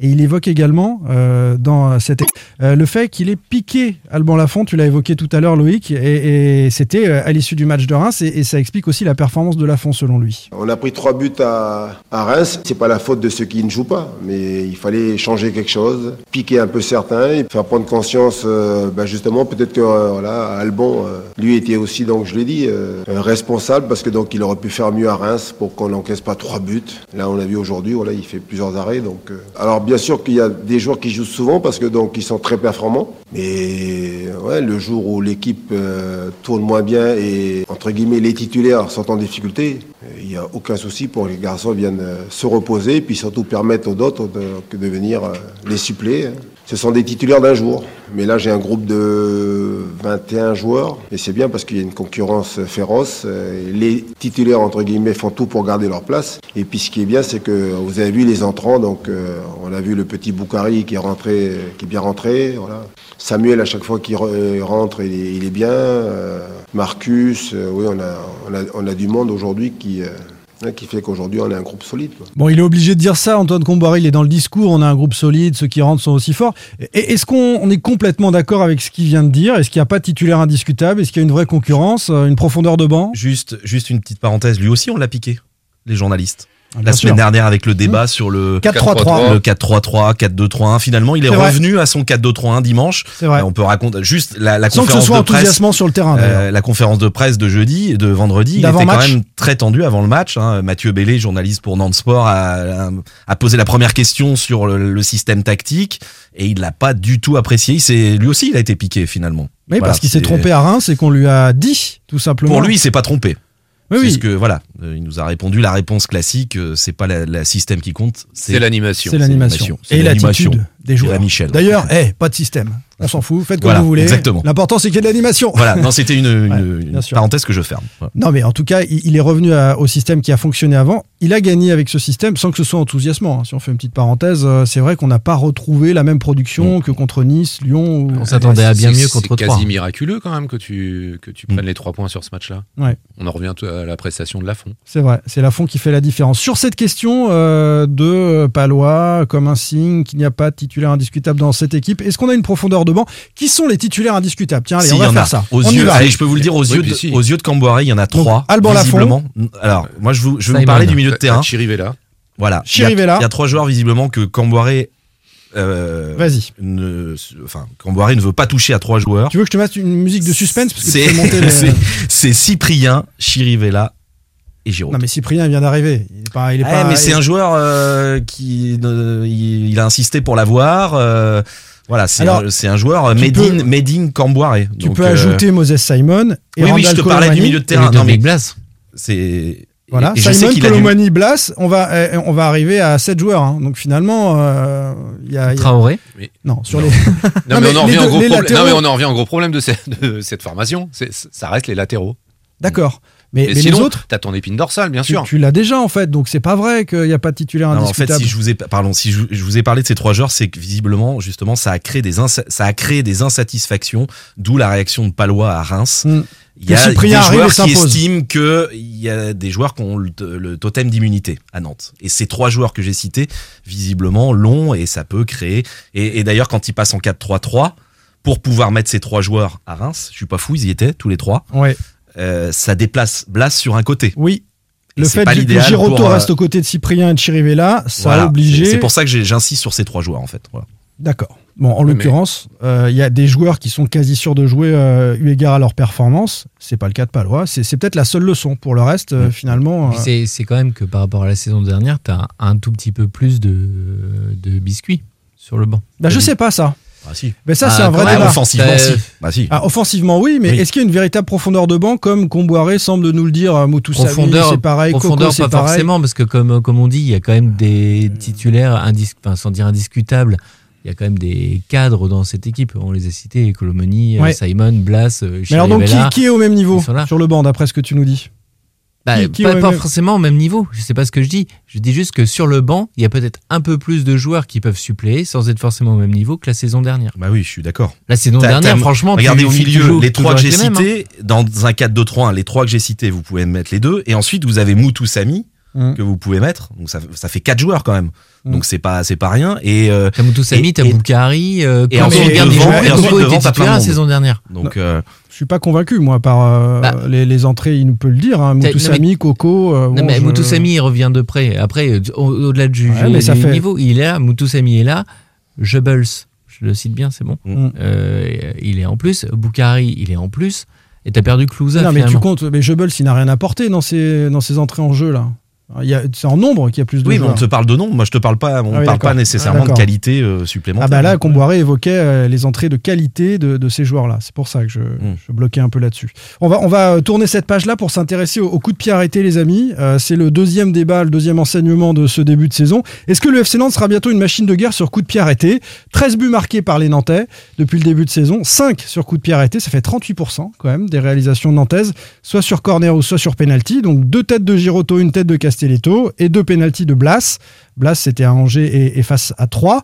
Et il évoque également euh, dans cette euh, le fait qu'il ait piqué Alban Lafont, tu l'as évoqué tout à l'heure Loïc, et, c'était euh, à l'issue du match de Reims, et, ça explique aussi la performance de Lafont selon lui. On a pris trois buts à, Reims. C'est pas la faute de ceux qui ne jouent pas, mais il fallait changer quelque chose, piquer un peu certains et faire prendre conscience. bah, justement, peut-être que voilà, Albon, euh, lui était aussi, donc je l'ai dit, responsable parce que donc il aurait pu faire mieux à Reims pour qu'on n'encaisse pas trois buts. Là, on a vu aujourd'hui, il fait plusieurs arrêts. Donc, alors bien sûr qu'il y a des joueurs qui jouent souvent parce que donc ils sont très performants, mais ouais, le jour où l'équipe euh, tourne moins bien et entre guillemets les titulaires sont en difficulté, il n'y a aucun souci pour que les garçons viennent euh, se reposer et puis surtout permettre aux autres de, de venir euh, les suppléer. hein. Ce sont des titulaires d'un jour. Mais là, j'ai un groupe de 21 joueurs. Et c'est bien parce qu'il y a une concurrence féroce. Euh, Les titulaires, entre guillemets, font tout pour garder leur place. Et puis, ce qui est bien, c'est que vous avez vu les entrants. Donc, euh, on a vu le petit Boukari qui est bien rentré. Samuel, à chaque fois qu'il re- rentre, il est, bien. Euh, Marcus, euh, oui, on a, du monde aujourd'hui qui, euh, qui fait qu'aujourd'hui, on a un groupe solide. quoi. Bon, il est obligé de dire ça, Antoine Comboiré, il est dans le discours, on a un groupe solide, ceux qui rentrent sont aussi forts. Et Est-ce qu'on on est complètement d'accord avec ce qu'il vient de dire? Est-ce qu'il n'y a pas de titulaire indiscutable? Est-ce qu'il y a une vraie concurrence, euh, une profondeur de banc? Juste, juste une petite parenthèse. Lui aussi, on l'a piqué, les journalistes. Bien La sûr. semaine dernière, avec le débat sur le 4-3-3. le 4-3-3, 4-2-3-1. Finalement, il est, C'est vrai. revenu à son 4-2-3-1 dimanche. C'est vrai. Euh, On peut raconter juste la, la Sans que ce conférence soit de presse. enthousiasmant sur le terrain, euh, la conférence de presse de jeudi, de vendredi, il était quand D'avant-match. même très tendu avant le match. hein. Mathieu Bellé, journaliste pour Nantes Sport, a, posé la première question sur le, le système tactique et il l'a pas du tout apprécié. Il s'est- lui aussi, il a été piqué finalement. Oui, Voilà, parce qu'il s'est c'est- trompé à Reims et qu'on lui a dit, tout simplement. Pour lui, il s'est pas trompé. Oui, c'est oui. ce que voilà, euh, il nous a répondu la réponse classique. euh, c'est pas la, la système qui compte, C'est l'animation. C'est l'animation. C'est Et l'animation. l'attitude des joueurs. Michel. D'ailleurs, eh, pas de système. On s'en fout, faites comme Voilà, vous voulez. exactement. L'important, c'est qu'il y ait de l'animation. Voilà, non, c'était une, une- Ouais, une bien sûr. parenthèse que je ferme. Non, mais en tout cas, il, il est revenu à- au système qui a fonctionné avant. Il a gagné avec ce système sans que ce soit enthousiasmant. hein. Si on fait une petite parenthèse, euh, c'est vrai qu'on n'a pas retrouvé la même production que contre Nice, Lyon. Ou... On s'attendait à bien mieux contre C'est 3. quasi miraculeux quand même que tu, que tu prennes les trois points sur ce match-là. Ouais. On en revient à la prestation de Lafont. C'est vrai, c'est Lafont qui fait la différence. Sur cette question euh, de Palois, comme un signe qu'il n'y a pas de titulaire indiscutable dans cette équipe, est-ce qu'on a une profondeur de banc Qui sont les titulaires indiscutables Tiens, allez, Si, on va en faire a. ça. Aux on y yeux, va. allez, je peux vous le dire, aux, Oui, yeux, de, si. aux yeux de Camboire, il y en a trois. Alban Lafont. Alors, moi, je, vous, je vais vous parler du milieu de T'as- terrain. Chirivella. Voilà. Chirivella. Il y, a, il y a trois joueurs, visiblement, que Camboire. Euh, Vas-y. ne, enfin, Camboire ne veut pas toucher à trois joueurs. Tu veux que je te mette une musique de suspense parce que tu C'est les- c'est- c'est Cyprien, Chirivella et Giroud. Non, mais Cyprien il vient d'arriver. Il est pas. Il est Ouais, pas mais c'est un joueur euh, qui euh, il, il a insisté pour l'avoir. euh, voilà, c'est un, c'est un joueur in Camboire. Tu Donc, peux euh, ajouter Moses Simon et Oui, oui, je Randall te parlais du Colomani. milieu de terrain. Non, mais Blas. c'est Voilà, et je sais Simon, a du- Colomani, Blas, on va, eh, on va arriver à 7 joueurs. hein. Donc finalement, euh, il y y a- Traoré. Non, sur Non. les. Non, Non, mais, on en revient au gros les problème. latéraux- Non, mais on en revient au gros problème de cette, de cette formation. C'est- ça reste les latéraux. D'accord. Mais, mais les sinon, autres, t'as ton épine dorsale, bien sûr. tu l'as déjà en fait. Donc c'est pas vrai qu'il n'y a pas de titulaire Non, en fait, indiscutable. si je vous ai, pardon, si je, je vous ai parlé de ces trois joueurs, c'est que visiblement, justement, ça a créé des, insa- ça a créé des insatisfactions, d'où la réaction de Palois à Reims. Hmm. Il y a des joueurs qui estiment que il y a des joueurs qui ont le, le totem d'immunité à Nantes. Et ces trois joueurs que j'ai cités, visiblement, l'ont et ça peut créer. Et, et d'ailleurs, quand ils passent en 4-3-3, pour pouvoir mettre ces trois joueurs à Reims, je suis pas fou, ils y étaient tous les trois. Ouais. Euh, ça déplace Blas sur un côté. Oui. Et Le fait pas que Giroto pour, euh, reste aux côtés de Cyprien et de Chirivella, ça Voilà. a obligé. C'est- pour ça que j'insiste sur ces trois joueurs en fait. Voilà. D'accord. Bon, en l'occurrence, euh, il y a des joueurs qui sont quasi sûrs de jouer euh, eu égard à leur performance. C'est pas le cas de Palois. C'est peut-être la seule leçon. Pour le reste, euh, finalement. Euh, c'est quand même que par rapport à la saison dernière, tu as un tout petit peu plus de, de biscuits sur le banc. bah, je sais pas ça. Ah si. Mais ça, Ah, c'est un vrai débat. offensivement, Euh, si. Bah si. Ah, offensivement, oui, mais Oui. est-ce qu'il y a une véritable profondeur de banc comme Comboiré semble nous le dire Moutou Savi, Profondeur, c'est pareil, profondeur Coco, c'est pas pareil. forcément, parce que comme, comme on dit, il y a quand même des titulaires, indis- enfin, sans dire indiscutables, il y a quand même des cadres dans cette équipe. On les a cités, Colomoni, euh, Ouais. Simon, Blas, euh, Mais alors donc qui, qui est au même niveau sur le banc d'après ce que tu nous dis? Bah, qui- qui pas, forcément au même niveau. Je sais pas ce que je dis. Je dis juste que sur le banc, il y a peut-être un peu plus de joueurs qui peuvent suppléer sans être forcément au même niveau que la saison dernière. Bah oui, je suis d'accord. La saison dernière, franchement, regardez au milieu les trois que j'ai hein. cités dans un 4-2-3-1 les trois que j'ai cités vous pouvez mettre les deux et ensuite vous avez Moutou Sami Mm. que vous pouvez mettre donc ça, ça fait quatre joueurs quand même Mm. donc c'est pas c'est pas rien et euh, T'as Moutou Sami, Et- t'as Boukari, euh, et quand ensuite on regarde les devant- joueurs, et Coco ensuite devant, la saison dernière. donc euh, Je suis pas convaincu, moi, par euh, Bah. les, les entrées, il nous peut le dire. Hein. Non, mais- Coco. euh, Non, bon, mais je- il revient de près. Après, euh, au- au-delà de juger Ouais, mais ça fait- niveaux, il est là. Moutou Sami est là. Jebels, je le cite bien, c'est bon. Mm. Euh, il est en plus. Boukari, il est en plus. Et t'as perdu Clouza, Non, mais tu comptes. Mais Jebels, il n'a rien apporté dans ses, dans ses entrées en jeu, là. C'est en nombre qu'il y a plus de oui mais on joueurs. te parle de nom moi je te parle pas on Ah oui, parle pas nécessairement Ah, de qualité euh, supplémentaire Ah bah là, Comboiré évoquait euh, les entrées de qualité de, de ces joueurs-là. C'est pour ça que je, Mm. je bloquais un peu là-dessus. On va, on va euh, tourner cette page-là pour s'intéresser au, au coup de pied arrêté, les amis. Euh, c'est le deuxième débat, le deuxième enseignement de ce début de saison. Est-ce que le FC Nantes sera bientôt une machine de guerre sur coup de pied arrêté? 13 buts marqués par les Nantais depuis le début de saison, 5 sur coup de pied arrêté, ça fait 38% quand même des réalisations nantaises, soit sur corner ou soit sur penalty. Donc deux têtes de Giroto, une tête de Castelletto et deux penalty de Blas. Blas, c'était à Angers et, et face à 3.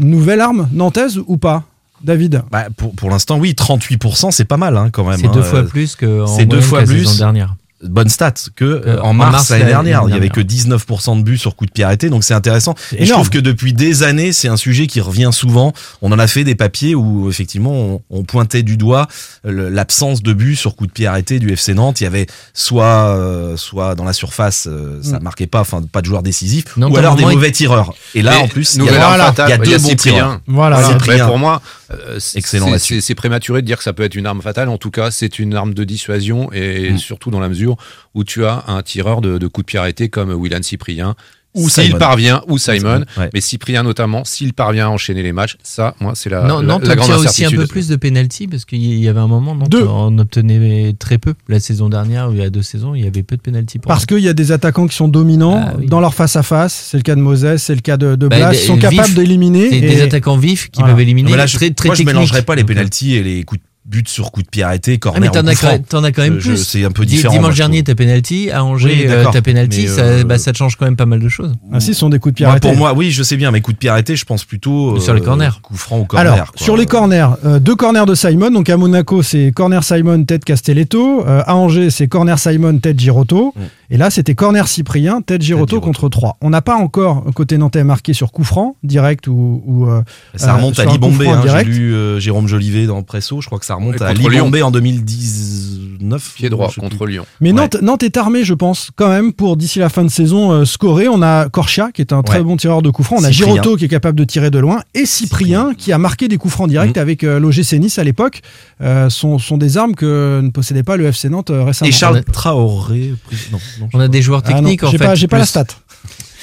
nouvelle arme nantaise ou pas David Bah, pour, pour l'instant oui 38% c'est pas mal hein, quand même C'est hein. deux fois Euh, plus que en c'est deux fois que la plus. saison dernière. Bonne stat que euh, en en mars, mars, l'année l'année dernière, il y avait que 19% de buts sur coup de pied arrêté, donc c'est intéressant. C'est Et je trouve que depuis des années, c'est un sujet qui revient souvent. On en a fait des papiers où effectivement on, on pointait du doigt le- l'absence de buts sur coup de pied arrêté du FC Nantes. Il y avait soit euh, soit dans la surface, euh, ça Mm. marquait pas, enfin pas de joueurs décisifs, Non, ou alors des mauvais tireurs. Et là Mais en plus, il y a, arme voilà, fatale, il y a il y deux a bons Cyprien. tireurs. Voilà. Voilà. Cyprien. pour moi, euh, c'est- Excellent c'est- là-dessus. c'est c'est prématuré de dire que ça peut être une arme fatale. En tout cas, c'est une arme de dissuasion et Mm. surtout dans la mesure où tu as un tireur de, de coup de pied arrêté comme Willan Cyprien Ou s'il parvient, ou Simon, Ouais. mais Cyprien notamment, s'il parvient à enchaîner les matchs, ça, moi, c'est la, non, la, Nantes la grande aussi un peu plus de pénalty parce qu'il y avait un moment, Nantes Deux. en obtenait très peu. La saison dernière, ou il y a deux saisons, il y avait peu de pénalty pour Parce qu'il y a des attaquants qui sont dominants Ah oui. dans leur face-à-face. C'est le cas de Moses, c'est le cas de, de Bah, Blas. des- Ils sont capables d'éliminer. C'est et- des attaquants vifs qui Voilà. peuvent éliminer. Mais là, je, très, très moi, je mélangerais pas les euh, pénalties et les coups de but sur coups de pied arrêtés, Ah, corner mais t'en coup as, quand- t'en as quand même plus. C'est un peu Di- différent. Dimanche dernier, t'as penalty. À Angers, Oui, euh, t'as penalty. Ça, euh, bah, ça te change quand même pas mal de choses. Ah si, ce sont des coups de pied Moi, arrêtés. pour moi, oui, je sais bien, mais coups de pied arrêtés, je pense plutôt Sur les corners. Coup franc ou corner. Alors, quoi. sur les corners, euh, deux corners de Simon. Donc à Monaco, c'est corner Simon, tête Castelletto. Euh, à Angers, c'est corner Simon, tête Girotto. Mm. Et là, c'était corner Cyprien, tête Girotto Girotto. contre 3. On n'a pas encore, côté nantais, marqué sur coup franc, direct ou. ou, euh, Ça euh, remonte sur à coup Libombé. franc Hein, J'ai lu euh, Jérôme Jolivet dans Presso. Je crois que ça remonte à Libombé en 2019. Pied droit plus. contre Lyon. Mais Ouais. Nantes, Nantes est armé, je pense, quand même, pour d'ici la fin de saison euh, scorer. On a Corchia, qui est un très Ouais. bon tireur de coups francs. On a Cyprien. Girotto, qui est capable de tirer de loin. Et Cyprien, qui a marqué des coups francs directs Mhm. avec euh, l'OGC Nice à l'époque. Euh, sont, sont des armes que ne possédait pas le FC Nantes euh, récemment. Et Charles Traoré. Non, non, On a des joueurs Ah non, techniques en j'ai fait. pas, j'ai pas la stat.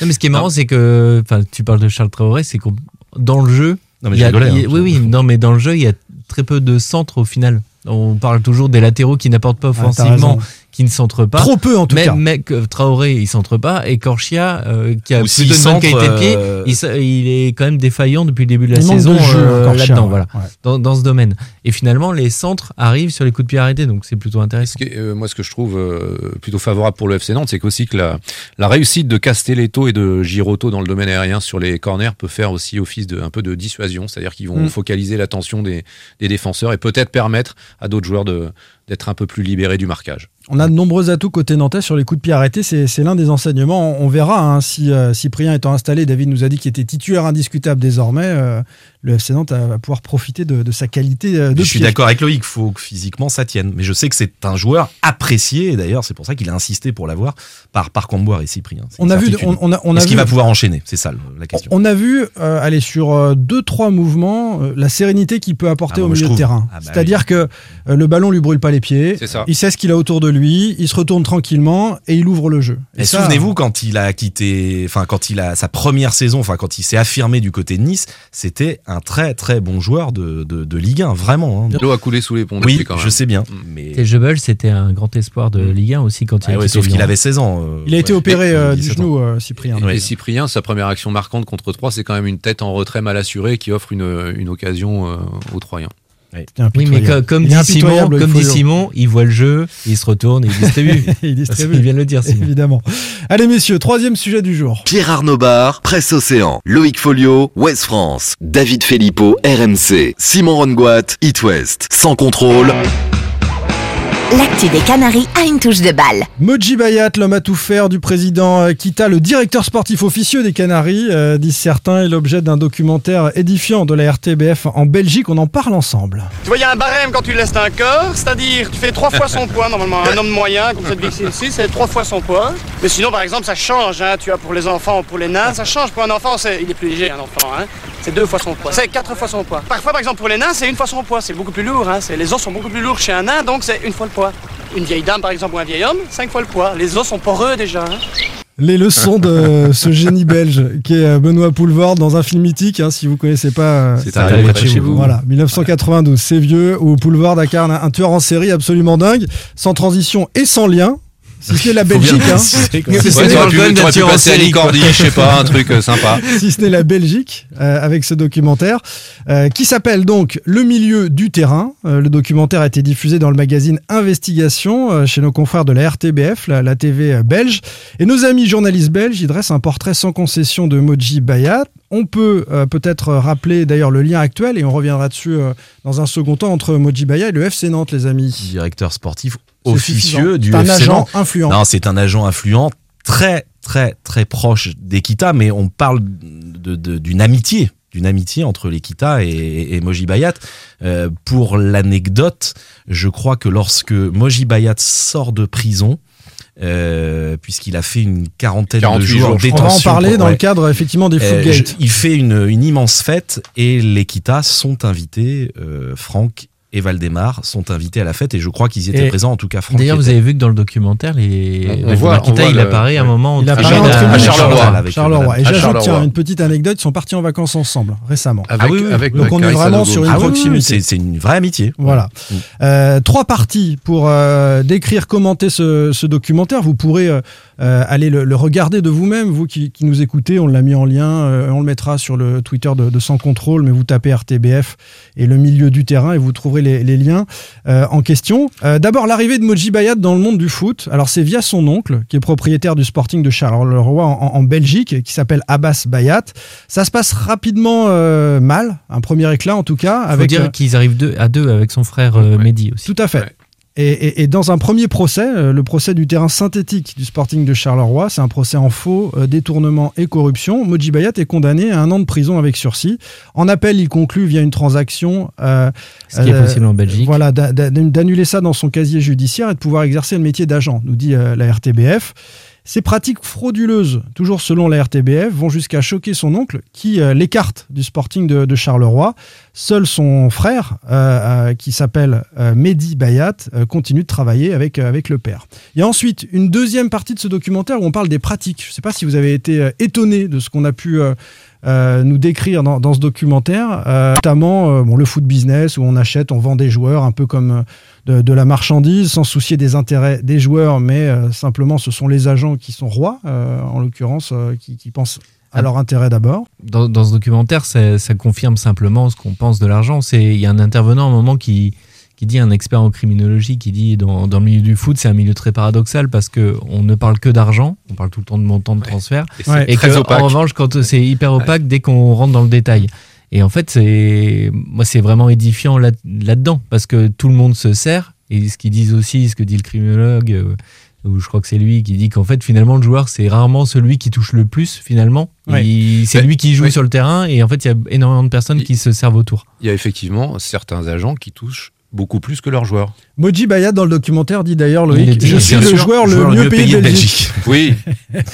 Non, mais ce qui est marrant, c'est que, enfin, tu parles de Charles Traoré, c'est qu'on dans le jeu, Non, mais il y a- rigolais, il y a- hein, oui, oui, non, mais dans le jeu, il y a très peu de centres au final. On parle toujours des latéraux qui n'apportent pas Ah, offensivement. Qui ne centrent pas. Trop peu en tout mais, cas. mais Traoré, il centre pas. Et Corchia, euh, qui a Ou plutôt s'il une bonne centre, qualité de pied, euh, il, sa- il est quand même défaillant depuis le début de la Il saison de jeu, euh, Corchia, là-dedans, ouais, voilà, ouais. dans, dans ce domaine. Et finalement, les centres arrivent sur les coups de pied arrêtés, donc c'est plutôt intéressant. Ce euh, moi, ce que je trouve euh, plutôt favorable pour le FC Nantes, c'est qu'aussi que la, la réussite de Castelletto et de Girotto dans le domaine aérien sur les corners peut faire aussi office de un peu de dissuasion, c'est-à-dire qu'ils vont Mm. focaliser l'attention des, des défenseurs et peut-être permettre à d'autres joueurs de d'être un peu plus libérés du marquage. On a de nombreux atouts côté nantais sur les coups de pied arrêtés. C'est l'un des enseignements. On, on verra hein, si euh, Cyprien étant installé, David nous a dit qu'il était titulaire indiscutable désormais. euh, le FC Nantes va pouvoir profiter de, de sa qualité euh, de Je suis d'accord avec Loïc, il faut que physiquement ça tienne. Mais je sais que c'est un joueur apprécié, et d'ailleurs c'est pour ça qu'il a insisté pour l'avoir par, par Camboire et Cyprien. On a vu, on, on a, on a Est-ce qu'il va pouvoir enchaîner? C'est ça la question. On a vu, euh, aller sur euh, deux trois mouvements, euh, la sérénité qu'il peut apporter Ah, au moi, je milieu de terrain. Ah, bah C'est-à-dire que euh, le ballon lui brûle pas les pieds. C'est ça. Il sait ce qu'il a autour de lui. Il se retourne tranquillement et il ouvre le jeu. Et souvenez-vous quand il a quitté, enfin quand il a sa première saison, enfin quand il s'est affirmé du côté de Nice, c'était un très très bon joueur de, de, de Ligue 1, vraiment. hein. L'eau a coulé sous les ponts. Oui, depuis, quand même. je sais bien. Mm. Mais Et Jebel, c'était un grand espoir de Ligue 1 aussi quand il Ah a ouais, sauf qu'il avait 16 ans. euh, Il a été opéré euh, du 17 ans. genou, euh, Cyprien. Et, Ouais. et Cyprien, sa première action marquante contre 3, c'est quand même une tête en retrait mal assurée qui offre une, une occasion euh, aux Troyens. Oui, mais comme dit Simon, comme il faut dit le- Simon, il voit le jeu, il se retourne et il distribue. il distribue. Il vient de le dire, Simon. Évidemment. Allez messieurs, troisième sujet du jour. Pierre Arnaud Bar, Presse Océan, Loïc Folio, Ouest France, David Filippo, RMC, Simon Rongoat, It West, sans contrôle. L'actu des Canaries a une touche de balle. Moji Bayat, l'homme à tout faire du président euh, Kita, le directeur sportif officieux des Canaries, euh, disent certains, est l'objet d'un documentaire édifiant de la RTBF en Belgique. On en parle ensemble. Tu vois, il y a un barème quand tu laisses un corps, c'est-à-dire tu fais trois fois son poids. Normalement, un homme moyen, comme cette big ici, c'est trois fois son poids. Mais sinon, par exemple, ça change. Hein, tu as pour les enfants ou pour les nains, ça change. Pour un enfant, c'est, il est plus léger, un enfant. Hein, c'est deux fois son poids. C'est quatre fois son poids. Parfois, par exemple, pour les nains, c'est une fois son poids. C'est beaucoup plus lourd. Hein, c'est, les os sont beaucoup plus lourds chez un nain, donc c'est une fois le poids. Une vieille dame, par exemple, ou un vieil homme, cinq fois le poids. Les os sont poreux déjà. hein. Les leçons de ce génie belge qui est euh, Benoît Poulvord dans un film mythique, hein, si vous connaissez pas. euh, C'est arrivé de chez vous. Voilà, 1992, c'est vieux, où Poulvord incarne un tueur en série absolument dingue, sans transition et sans lien. Si ce n'est la Belgique, hein. préciser, quoi. Si ce Ouais, n'est- t'aurais pu, passer à Licordi, je sais pas, un truc euh, sympa. si ce n'est la Belgique, euh, avec ce documentaire, euh, qui s'appelle donc Le milieu du terrain. Euh, le documentaire a été diffusé dans le magazine Investigation euh, chez nos confrères de la RTBF, la, la TV euh, belge. Et nos amis journalistes belges y dressent un portrait sans concession de Moji Bayat. On peut euh, peut-être rappeler d'ailleurs le lien actuel, et on reviendra dessus euh, dans un second temps, entre Moji Bayat et le FC Nantes, les amis. Directeur sportif C'est officieux du C'est un FC agent Nantes. influent. Non, c'est un agent influent, très très très proche d'Ekita, mais on parle d'une amitié, d'une amitié entre l'Ekita et, et Moji Bayat. Euh, pour l'anecdote, je crois que lorsque Moji Bayat sort de prison, euh, puisqu'il a fait une quarantaine de 48 jours, jours, de je On va en détention, parler dans ouais. le cadre effectivement des Euh, je- il fait une, une immense fête et l'Equita sont invités, euh, Franck et Valdemar sont invités à la fête et je crois qu'ils y étaient Et présents en tout cas Franck D'ailleurs, vous avez vu que dans le documentaire, les... On- on Valdemar voit- on Kita, voit il le- apparaît à un moment en Il a tribune parlé en à- à Charleroi. Charleroi. avec Charleroi. Et j'ajoute, tiens, une petite anecdote, ils sont partis en vacances ensemble récemment. Avec, Ah oui, oui. avec Donc on est vraiment sur une Ah oui, proximité. c'est une vraie amitié. Voilà. Mm. Euh, trois parties pour euh, décrire, commenter ce, ce documentaire. Vous pourrez euh, euh, aller le, le regarder de vous-même, vous qui, qui nous écoutez. On l'a mis en lien, euh, on le mettra sur le Twitter de, de Sans Contrôle, mais vous tapez RTBF et le milieu du terrain et vous trouverez les, les liens euh, en question. Euh, D'abord, l'arrivée de Moji Bayat dans le monde du foot. Alors, c'est via son oncle, qui est propriétaire du Sporting de Charleroi en, en Belgique, qui s'appelle Abbas Bayat. Ça se passe rapidement euh, mal, un premier éclat en tout cas. Il faut avec, dire euh, qu'ils arrivent deux, à deux avec son frère euh, Ouais. Mehdi aussi. tout à fait. Ouais. Et, et- et dans un premier procès, euh, le procès du terrain synthétique du Sporting de Charleroi, c'est un procès en faux, euh, détournement et corruption. Moji Bayat est condamné à un an de prison avec sursis. En appel, il conclut via une transaction. euh, Ce qui est euh, possible en Belgique. Voilà, d'a- d'a- d'annuler ça dans son casier judiciaire et de pouvoir exercer le métier d'agent, nous dit la RTBF. Ces pratiques frauduleuses, toujours selon la RTBF, vont jusqu'à choquer son oncle qui euh, l'écarte du Sporting de, Charleroi. Seul son frère, euh, euh, qui s'appelle Mehdi Bayat, continue de travailler avec, avec le père. Il y a ensuite une deuxième partie de ce documentaire où on parle des pratiques. Je ne sais pas si vous avez été étonné de ce qu'on a pu nous décrire dans, ce documentaire, notamment le foot business où on achète, on vend des joueurs un peu comme de, de la marchandise, sans soucier des intérêts des joueurs, mais euh, simplement ce sont les agents qui sont rois, euh, en l'occurrence, euh, qui, qui pensent à leur intérêt d'abord. Dans, dans ce documentaire, ça, ça confirme simplement ce qu'on pense de l'argent. C'est il y a un intervenant à un moment qui qui dit un expert en criminologie qui dit dans, dans le milieu du foot c'est un milieu très paradoxal parce que on ne parle que d'argent, on parle tout le temps de montant de transfert Et que en revanche quand c'est hyper opaque dès qu'on rentre dans le détail. Et en fait c'est moi c'est vraiment édifiant là là-dedans parce que tout le monde se sert et ce qu'ils disent aussi ce que dit le criminologue euh, ou je crois que c'est lui qui dit qu'en fait finalement le joueur c'est rarement celui qui touche le plus finalement Ouais. Il- c'est Ouais. lui qui joue sur le terrain et en fait il y a énormément de personnes Il- qui se servent autour Il y a effectivement certains agents qui touchent beaucoup plus que leurs joueurs. Moji Bayat dans le documentaire dit d'ailleurs Loïc, dit, je suis le joueur le mieux payé de Belgique. Oui,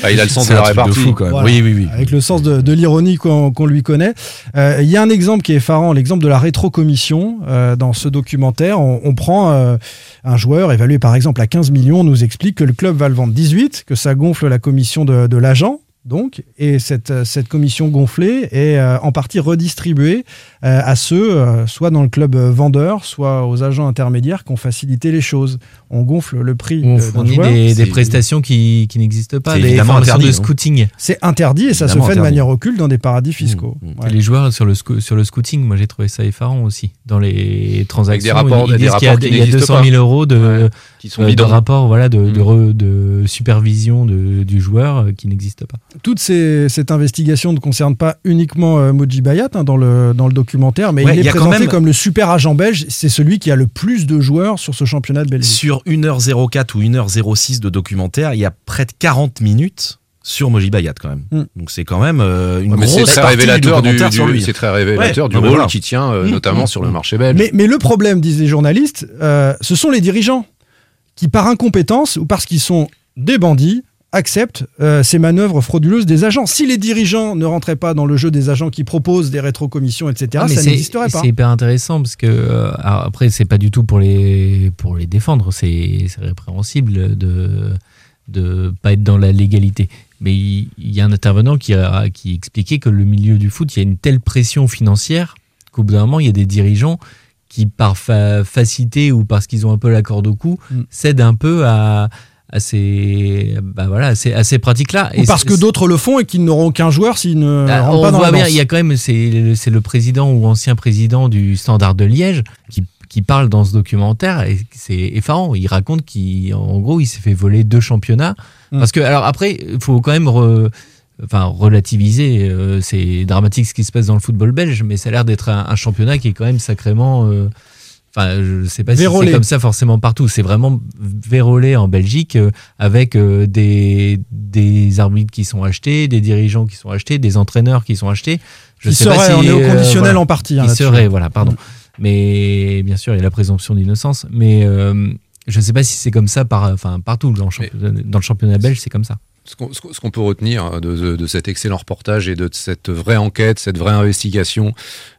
Ah, il a le sens de la répartie. fou, quand même. Voilà. Oui, oui, oui. avec le sens de, de l'ironie qu'on lui connaît. Euh, Il y a un exemple qui est effarant, l'exemple de la rétrocommission. Euh, dans ce documentaire, on, on prend euh, un joueur évalué par exemple à 15 millions, on nous explique que le club va le vendre 18, que ça gonfle la commission de, de l'agent. Donc, et cette, cette commission gonflée est euh, en partie redistribuée euh, à ceux, euh, soit dans le club euh, vendeur, soit aux agents intermédiaires qui ont facilité les choses. On gonfle le prix on fournit des, prestations qui, qui n'existent pas C'est des évidemment formations interdit, de non scouting C'est interdit et ça se fait de manière occulte dans des paradis fiscaux. Mmh, mmh. Ouais. Et les joueurs sur le, sur le scouting, moi j'ai trouvé ça effarant aussi. Dans les transactions, rapports- ils, ils des disent qu'il y a, rapports qui il y a n'existent 200 000 pas. euros de, Qui sont euh, de bidons. rapports voilà, de, de, Mm. re- de supervision de- du joueur euh, qui n'existe pas. Toute ces- cette investigation ne concerne pas uniquement euh, Moji Bayat hein, dans, le, dans le documentaire, mais Ouais, il y est a quand présenté même- comme le super agent belge. C'est celui qui a le plus de joueurs sur ce championnat de Belgique. Sur 1h04 ou 1h06 de documentaire, il y a près de 40 minutes sur Moji Bayat quand même. Mm. Donc c'est quand même euh, une Ouais, grosse très partie révélateur du, du- sur lui. c'est très révélateur Ouais, du rôle voilà. qui tient euh, Mmh, notamment mmh, sur le marché belge. Mais, mais le problème, disent les journalistes, euh, ce sont les dirigeants qui, par incompétence ou parce qu'ils sont des bandits, acceptent euh, ces manœuvres frauduleuses des agents. Si les dirigeants ne rentraient pas dans le jeu des agents qui proposent des rétrocommissions, etc., Ah, ça n'existerait pas. C'est hyper intéressant parce que euh, après c'est pas du tout pour les pour les défendre, c'est répréhensible de de pas être dans la légalité. Mais il, il y a un intervenant qui a qui expliquait que le milieu du foot, il y a une telle pression financière qu'au bout d'un moment il y a des dirigeants qui par fa- facilité ou parce qu'ils ont un peu la corde au cou Mm. cèdent un peu à à ces bah voilà à ces, à ces pratiques là Ou parce que d'autres le font et qu'ils n'auront aucun joueur s'ils ne ah, rentrent on pas dans voit bien, il y a quand même, c'est le- c'est le président ou ancien président du Standard de Liège qui, qui parle dans ce documentaire et c'est effarant. Il raconte qu'en gros, il s'est fait voler deux championnats. Mm. Parce que, alors après, il faut quand même re- enfin, relativiser. euh, c'est dramatique ce qui se passe dans le football belge, mais ça a l'air d'être un, un championnat qui est quand même sacrément. euh, Enfin, je sais pas si c'est comme ça forcément partout. C'est vraiment vérolé en Belgique euh, avec euh, des, des arbitres qui sont achetés, des dirigeants qui sont achetés, des entraîneurs qui sont achetés. Je Qui sais pas seraient, si, on est au euh, conditionnel voilà. en partie. hein, Qui serait, voilà, pardon. Mais bien sûr, il y a la présomption d'innocence. Mais euh, je ne sais pas si c'est comme ça par, enfin, partout dans le, championnat, dans le championnat belge, c'est comme ça. Ce qu'on peut retenir de, de- de cet excellent reportage et de cette vraie enquête, cette vraie investigation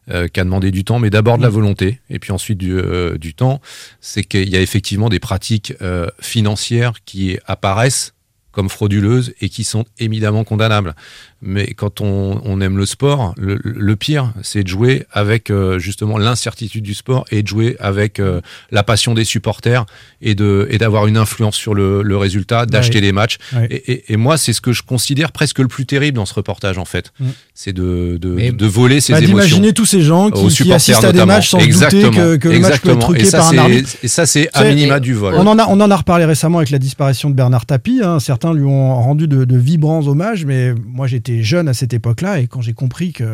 euh, qui a demandé du temps, mais d'abord de la volonté et puis ensuite du, euh, du temps, c'est qu'il y a effectivement des pratiques euh, financières qui apparaissent comme frauduleuses et qui sont évidemment condamnables. Mais quand on, on aime le sport, le, le pire, c'est de jouer avec euh, justement l'incertitude du sport et de jouer avec euh, la passion des supporters et de et d'avoir une influence sur le, le résultat, d'acheter Ouais. des matchs. Ouais. Et, et- et moi, c'est ce que je considère presque le plus terrible dans ce reportage en fait, Mm. c'est de, de, Mais- de voler Bah, émotions. D'imaginer tous ces gens qui, qui assistent à des matchs sans douter que, que le match peut être truqué et ça, par un arbitre. Et ça, c'est à minima du vol. On en, a, on en a reparlé récemment avec la disparition de Bernard Tapie. hein. Certains lui ont rendu de, de vibrants hommages, mais moi j'étais jeune à cette époque-là et quand j'ai compris qu'il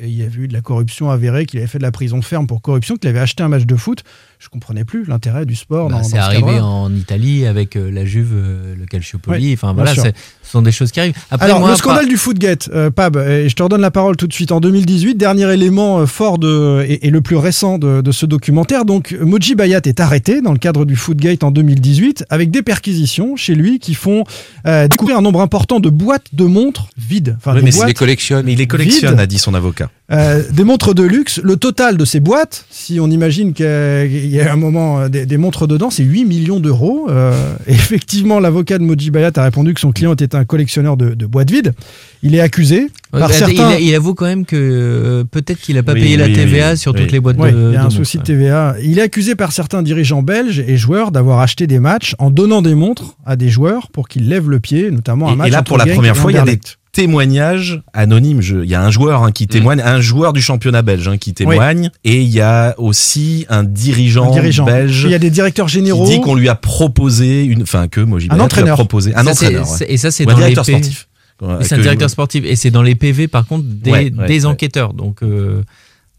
y avait eu de la corruption avérée, qu'il avait fait de la prison ferme pour corruption, qu'il avait acheté un match de foot, je comprenais plus l'intérêt du sport. Bah, dans, c'est ce arrivé en Italie avec euh, la Juve, euh, le Calciopoli. Enfin voilà, ce sont des choses qui arrivent. Après, Alors, moi, le scandale du Footgate, euh, Pab, et je te redonne la parole tout de suite. En 2018, dernier élément euh, fort de, et, et le plus récent de, de ce documentaire. Donc, Moji Bayat est arrêté dans le cadre du Footgate en 2018 avec des perquisitions chez lui qui font euh, découvrir un nombre important de boîtes de montres vides. Enfin, Oui, des mais boîtes Il les collectionne. Mais il les collectionne, a dit son avocat. Euh, des montres de luxe. Le total de ces boîtes, si on imagine qu'il y a un moment euh, des, des montres dedans, c'est 8 millions d'euros. Euh, effectivement, l'avocat de Moji Bayat a répondu que son client était un collectionneur de, de boîtes vides. Il est accusé Ouais, par certains. il, il avoue quand même que euh, peut-être qu'il n'a pas Oui, payé la TVA oui, sur oui. toutes les boîtes Ouais, de. il y a un souci de. TVA. Il est accusé par certains dirigeants belges et joueurs d'avoir acheté des matchs en donnant des montres à des joueurs pour qu'ils lèvent le pied, notamment un Et, match et là, pour la première fois, il y a des. Témoignages anonymes. Je- Il y a un joueur hein, qui Mm. témoigne, un joueur du championnat belge hein, qui témoigne, et il y a aussi un dirigeant, Un dirigeant. belge Il y a des directeurs qui généraux. dit qu'on lui a proposé une, enfin que Moji Un Bayat lui a entraîneur. proposé un Ça, entraîneur, ouais. Et ça, c'est dans directeur sportif. C'est un directeur sportif et c'est dans les PV par contre des, Ouais, ouais, des ouais. enquêteurs. Donc euh,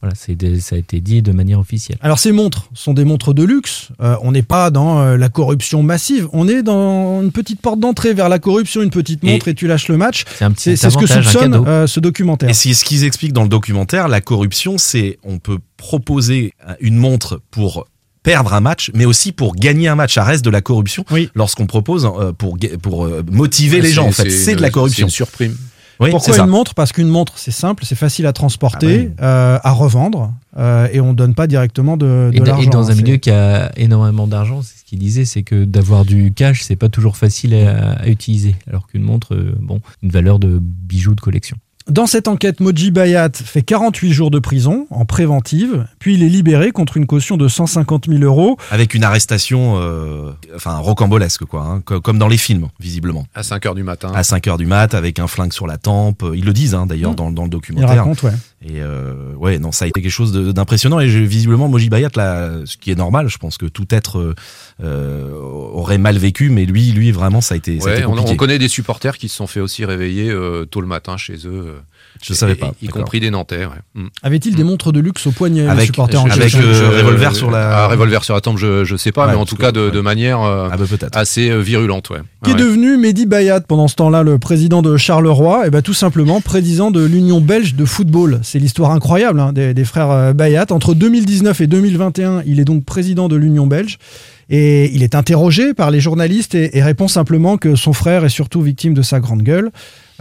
voilà, c'est des- ça a été dit de manière officielle. Alors ces montres sont des montres de luxe. Euh, on n'est pas dans euh, la corruption massive. On est dans une petite porte d'entrée vers la corruption, une petite montre et, tu lâches le match. C'est ce que soupçonne euh, ce documentaire. Et c'est ce qu'ils expliquent dans le documentaire, la corruption, c'est on peut proposer une montre pour perdre un match, mais aussi pour gagner un match. Ça reste de la corruption Oui. lorsqu'on propose euh, pour, pour euh, motiver Ouais, les gens. En c'est- fait, c'est de la corruption. c'est une surprime. Oui, Pourquoi ça. une montre? Parce qu'une montre, c'est simple, c'est facile à transporter, Ah euh, à revendre, euh, et on donne pas directement de, de Et, et dans un milieu qui a énormément d'argent, c'est ce qu'il disait, c'est que d'avoir du cash, c'est pas toujours facile à, à utiliser. Alors qu'une montre, euh, bon, une valeur de bijoux de collection. Dans cette enquête, Moji Bayat fait 48 jours de prison en préventive, puis il est libéré contre une caution de 150 000 euros. Avec une arrestation, euh, enfin rocambolesque quoi, hein, co- comme dans les films visiblement. À 5 heures du matin. À 5 heures du mat, avec un flingue sur la tempe. Ils le disent hein, d'ailleurs dans, dans le documentaire. raconte, ouais. Et euh, ouais, non, ça a été quelque chose d'impressionnant. Et j'ai- visiblement, Moji Bayat, là, ce qui est normal, je pense que tout être euh, euh, aurait mal vécu, mais lui, lui, vraiment, ça a été, ça a été on, on connaît des supporters qui se sont fait aussi réveiller euh, tôt le matin chez eux. Euh, Je savais pas, Y compris des ouais. Mm. Avait-il des montres de luxe au poignet, Avec- supporters en avec, question euh, revolver sur la- Ah, revolver sur la tempe, je, je sais pas, Ouais, mais en tout cas de, ouais. de manière euh, Ah bah peut-être. assez euh, virulente. Ouais. Qui est devenu Mehdi Bayat pendant ce temps-là, le président de Charleroi Et ben tout simplement président de l'Union belge de football. C'est l'histoire incroyable hein, des, des frères euh, Bayat. Entre 2019 et 2021, il est donc président de l'Union belge. Et il est interrogé par les journalistes et, et répond simplement que son frère est surtout victime de sa grande gueule.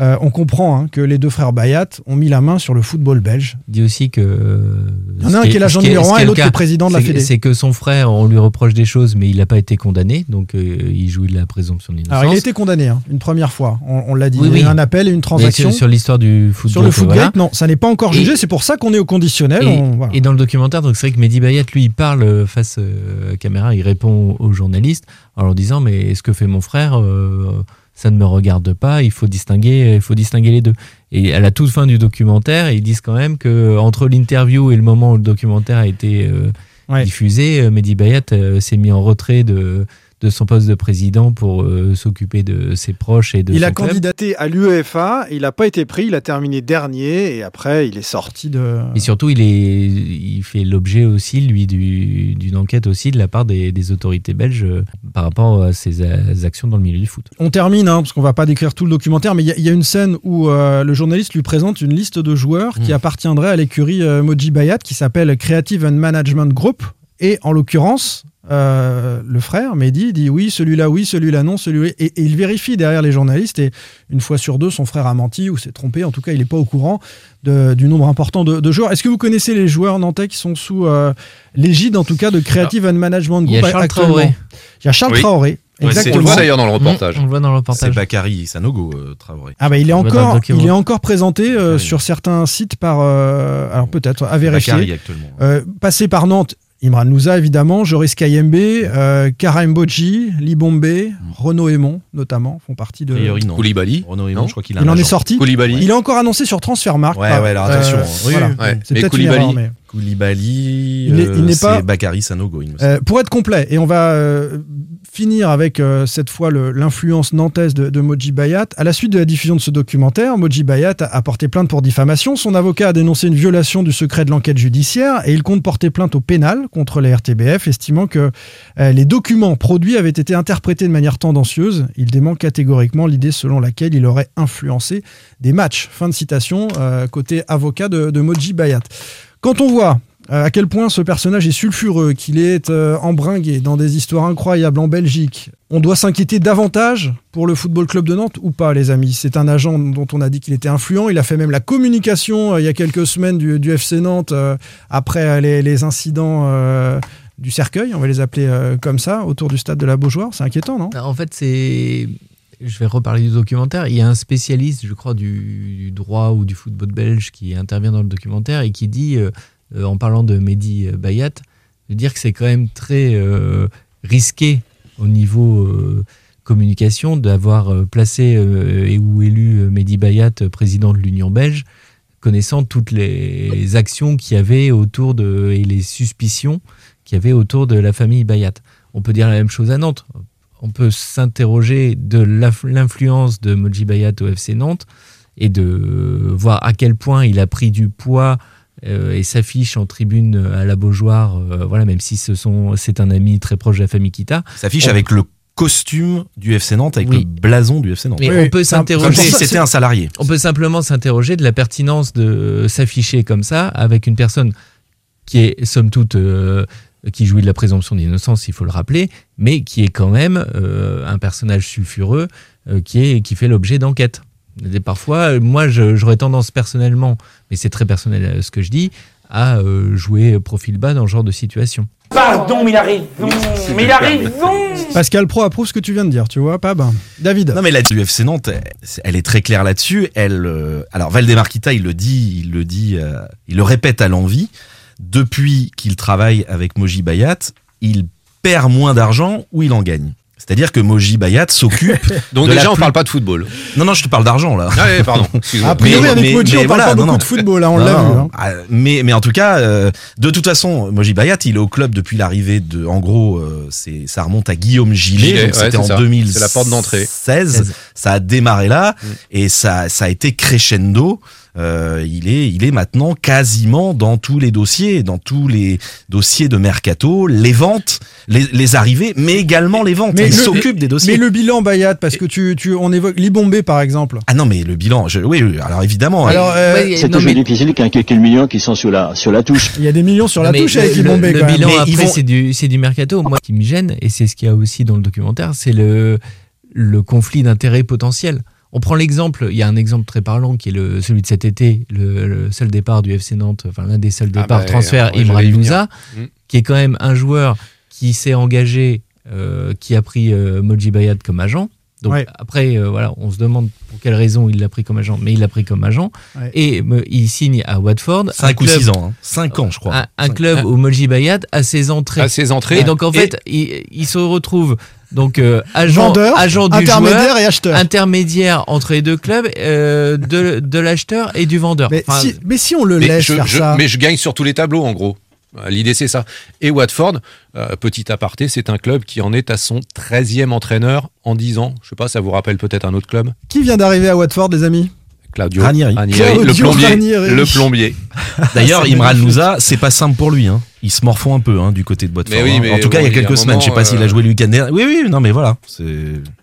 Euh, on comprend hein, que les deux frères Bayat ont mis la main sur le football belge. Dit aussi que. Il y en a un qui est l'agent numéro un et l'autre qui est président de la Fédé. C'est que son frère, on lui reproche des choses, mais il n'a pas été condamné, donc euh, il jouit de la présomption d'innocence. Alors il a été condamné hein, une première fois, on, on l'a dit. Oui, il y a eu oui. un appel et une transaction. sur, sur l'histoire du football. Sur le voilà. non, ça n'est pas encore jugé, c'est pour ça qu'on est au conditionnel. Et, on- voilà. et dans le documentaire, donc c'est vrai que Mehdi Bayat, lui, il parle euh, face à caméra, il répond aux journalistes en leur disant Mais ce que fait mon frère, euh, ça ne me regarde pas, il faut distinguer, il faut distinguer les deux. Et à la toute fin du documentaire, ils disent quand même que entre l'interview et le moment où le documentaire a été euh, Ouais. diffusé, euh, Mehdi Bayat euh, s'est mis en retrait de, de son poste de président pour euh, s'occuper de ses proches et de Il a club. candidaté à l'UEFA, il n'a pas été pris, il a terminé dernier et après il est sorti de. Et surtout, il, est, il fait l'objet aussi, lui, du- d'une enquête aussi de la part des, des autorités belges euh, par rapport à ses a- actions dans le milieu du foot. On termine, hein, parce qu'on va pas décrire tout le documentaire, mais il y, a- il y a une scène où euh, le journaliste lui présente une liste de joueurs qui appartiendraient à l'écurie euh, Moji Bayat, qui s'appelle Creative and Management Group. Et en l'occurrence, euh, le frère, Mehdi, dit oui, celui-là oui, celui-là non, celui-là. Et, et il vérifie derrière les journalistes. Et une fois sur deux, son frère a menti ou s'est trompé. En tout cas, il n'est pas au courant de- du nombre important de, de joueurs. Est-ce que vous connaissez les joueurs nantais qui sont sous euh, l'égide, en tout cas, de Creative and Management Il y a Group Charles actuellement? Traoré. Il y a Charles Oui. Traoré. C'est- Exactement. on le voit d'ailleurs dans le reportage. On le voit dans le C'est reportage. Bakary Sanogo, euh, Traoré. Ah bah il est On encore, il est encore présenté euh, sur certains sites par, euh, alors peut-être à vérifier. Bakary actuellement. Euh, passé par Nantes, Imran Nouza évidemment, Joris Kayembe, euh, Karim Bodji, Libombe, Renaud Aymon notamment font partie de. Priori, non. Koulibaly. Renaud Aymon, Non je crois qu'il a Il un en est agent. sorti. Koulibaly. Il est encore annoncé sur Transfermarkt. Ouais, par- ouais, alors attention, oui, voilà. ouais. C'est Mais peut-être une Koulibaly- erreur, mais- Koulibaly, Il est- il euh, n'est c'est pas- Bakary Sanogo, il me semble. Euh, pour être complet, et on va euh, finir avec cette fois l'influence nantaise de, de Moji Bayat. À la suite de la diffusion de ce documentaire, Moji Bayat a, porté plainte pour diffamation. Son avocat a dénoncé une violation du secret de l'enquête judiciaire et il compte porter plainte au pénal contre la RTBF, estimant que les documents produits avaient été interprétés de manière tendancieuse. Il dément catégoriquement l'idée selon laquelle il aurait influencé des matchs. Fin de citation, côté avocat de, de Moji Bayat. Quand on voit euh, à quel point ce personnage est sulfureux, qu'il est euh, embringué dans des histoires incroyables en Belgique, on doit s'inquiéter davantage pour le Football Club de Nantes ou pas, les amis? C'est un agent dont on a dit qu'il était influent. Il a fait même la communication euh, il y a quelques semaines du, FC Nantes après les, les incidents du cercueil, on va les appeler comme ça, autour du stade de la Beaujoire. C'est inquiétant, non? En fait, c'est. Je vais reparler du documentaire. Il y a un spécialiste, je crois, du, droit ou du football belge qui intervient dans le documentaire et qui dit, euh, euh, en parlant de Mehdi euh, Bayat, de dire que c'est quand même très risqué au niveau euh, communication d'avoir placé et ou élu Mehdi Bayat président de l'Union belge, connaissant toutes les actions qu'il y avait autour de et les suspicions qu'il y avait autour de la famille Bayat. On peut dire la même chose à Nantes. On peut s'interroger de l'inf- l'influence de Moji Bayat au FC Nantes et de voir à quel point il a pris du poids euh, et s'affiche en tribune à la Beaujoire, euh, voilà, même si ce sont, c'est un ami très proche de la famille Kita. s'affiche On- avec le costume du FC Nantes, avec Oui. le blason du FC Nantes. Mais on peut s'interroger. Comme si c'était un salarié. On peut simplement s'interroger de la pertinence de s'afficher comme ça avec une personne qui est somme toute euh, qui jouit de la présomption d'innocence, il faut le rappeler, mais qui est quand même euh, un personnage sulfureux euh, qui est qui fait l'objet d'enquêtes. Et Parfois, euh, moi, je- j'aurais tendance personnellement, mais c'est très personnel euh, ce que je dis, à euh, jouer profil bas dans ce genre de situation. Pardon, mais il arrive, non, mais il arrive, non Pascal Pro approuve ce que tu viens de dire, tu vois, pas ben. David. Non mais la du FC Nantes, elle, est très claire là-dessus. Elle, euh, alors Valdemar Kita, il le dit, il le dit, euh, il le répète à l'envie. Depuis qu'il travaille avec Moji Bayat, il perd moins d'argent ou il en gagne. C'est-à-dire que Moji Bayat s'occupe. Donc de déjà, la on plus- parle pas de football. Non, non, je te parle d'argent là. Ah ouais, pardon. A priori, Mais- avec mais- Moji, mais on parle voilà, pas non, beaucoup non. de football, hein, on l'a vu. hein. ah, Mais, mais en tout cas, euh, de toute façon, Moji Bayat, il est au club depuis l'arrivée de. En gros, euh, c'est ça remonte à Guillaume Gillet. Gillet, ouais, c'était en ça. 2016. C'est la porte d'entrée. 16. Ça a démarré là et ça, ça a été crescendo. Euh, il est, il est maintenant quasiment dans tous les dossiers, dans tous les dossiers de mercato, les ventes, les, les arrivées, mais également les ventes. il le- s'occupe des dossiers. Mais le bilan Bayat, parce que tu, tu, on évoque Libombé par exemple. Ah non, mais le bilan, je, oui, oui, alors évidemment. Alors, euh, Ouais, C'est toujours mais- difficile quand il y a quelques millions qui sont sur la, sur la touche. Il y a des millions sur la Mais touche le- avec le, Libombé le même. bilan Mais après, vont- c'est du, c'est du mercato. Moi, ce qui me gêne, et c'est ce qu'il y a aussi dans le documentaire, c'est le, le conflit d'intérêts potentiel. On prend l'exemple, il y a un exemple très parlant qui est le, celui de cet été, le, le seul départ du FC Nantes, enfin l'un des seuls Ah départs bah, transfert, ouais, Imran. Louza, Mm. qui est quand même un joueur qui s'est engagé, euh, qui a pris euh, Moji Bayat comme agent. Donc Ouais. après, euh, voilà, on se demande pour quelle raison il l'a pris comme agent, mais il l'a pris comme agent. Ouais. Et il signe à Watford. 5 un ou club- 6 ans. 5 ans, je crois. un, club où Moji Bayat a ses entrées. À ses entrées. Et donc en Et- fait, il, il se retrouve donc euh, agent, Vendeur, agent du intermédiaire joueur, et acheteur. intermédiaire entre les deux clubs, euh, de, de l'acheteur et du vendeur. Mais, Enfin, si, mais si on le mais laisse je, faire je- ça. mais je gagne sur tous les tableaux, en gros. L'idée, c'est ça. Et Watford, euh, petit aparté, c'est un club qui en est à son 13e entraîneur en 10 ans. Je sais pas, ça vous rappelle peut-être un autre club Qui vient d'arriver à Watford, les amis? Claudio Ranieri. le Claudio plombier. Ranieri. Le plombier. D'ailleurs, Imran. Louza, c'est pas simple pour lui. Hein. Ils se morfont un peu hein, du côté de. Mais oui, hein. mais en tout cas, bon, il y a il quelques semaines, je sais pas moment, s'il a euh, joué le week-end dernier. Oui, oui, non, mais voilà. C'est.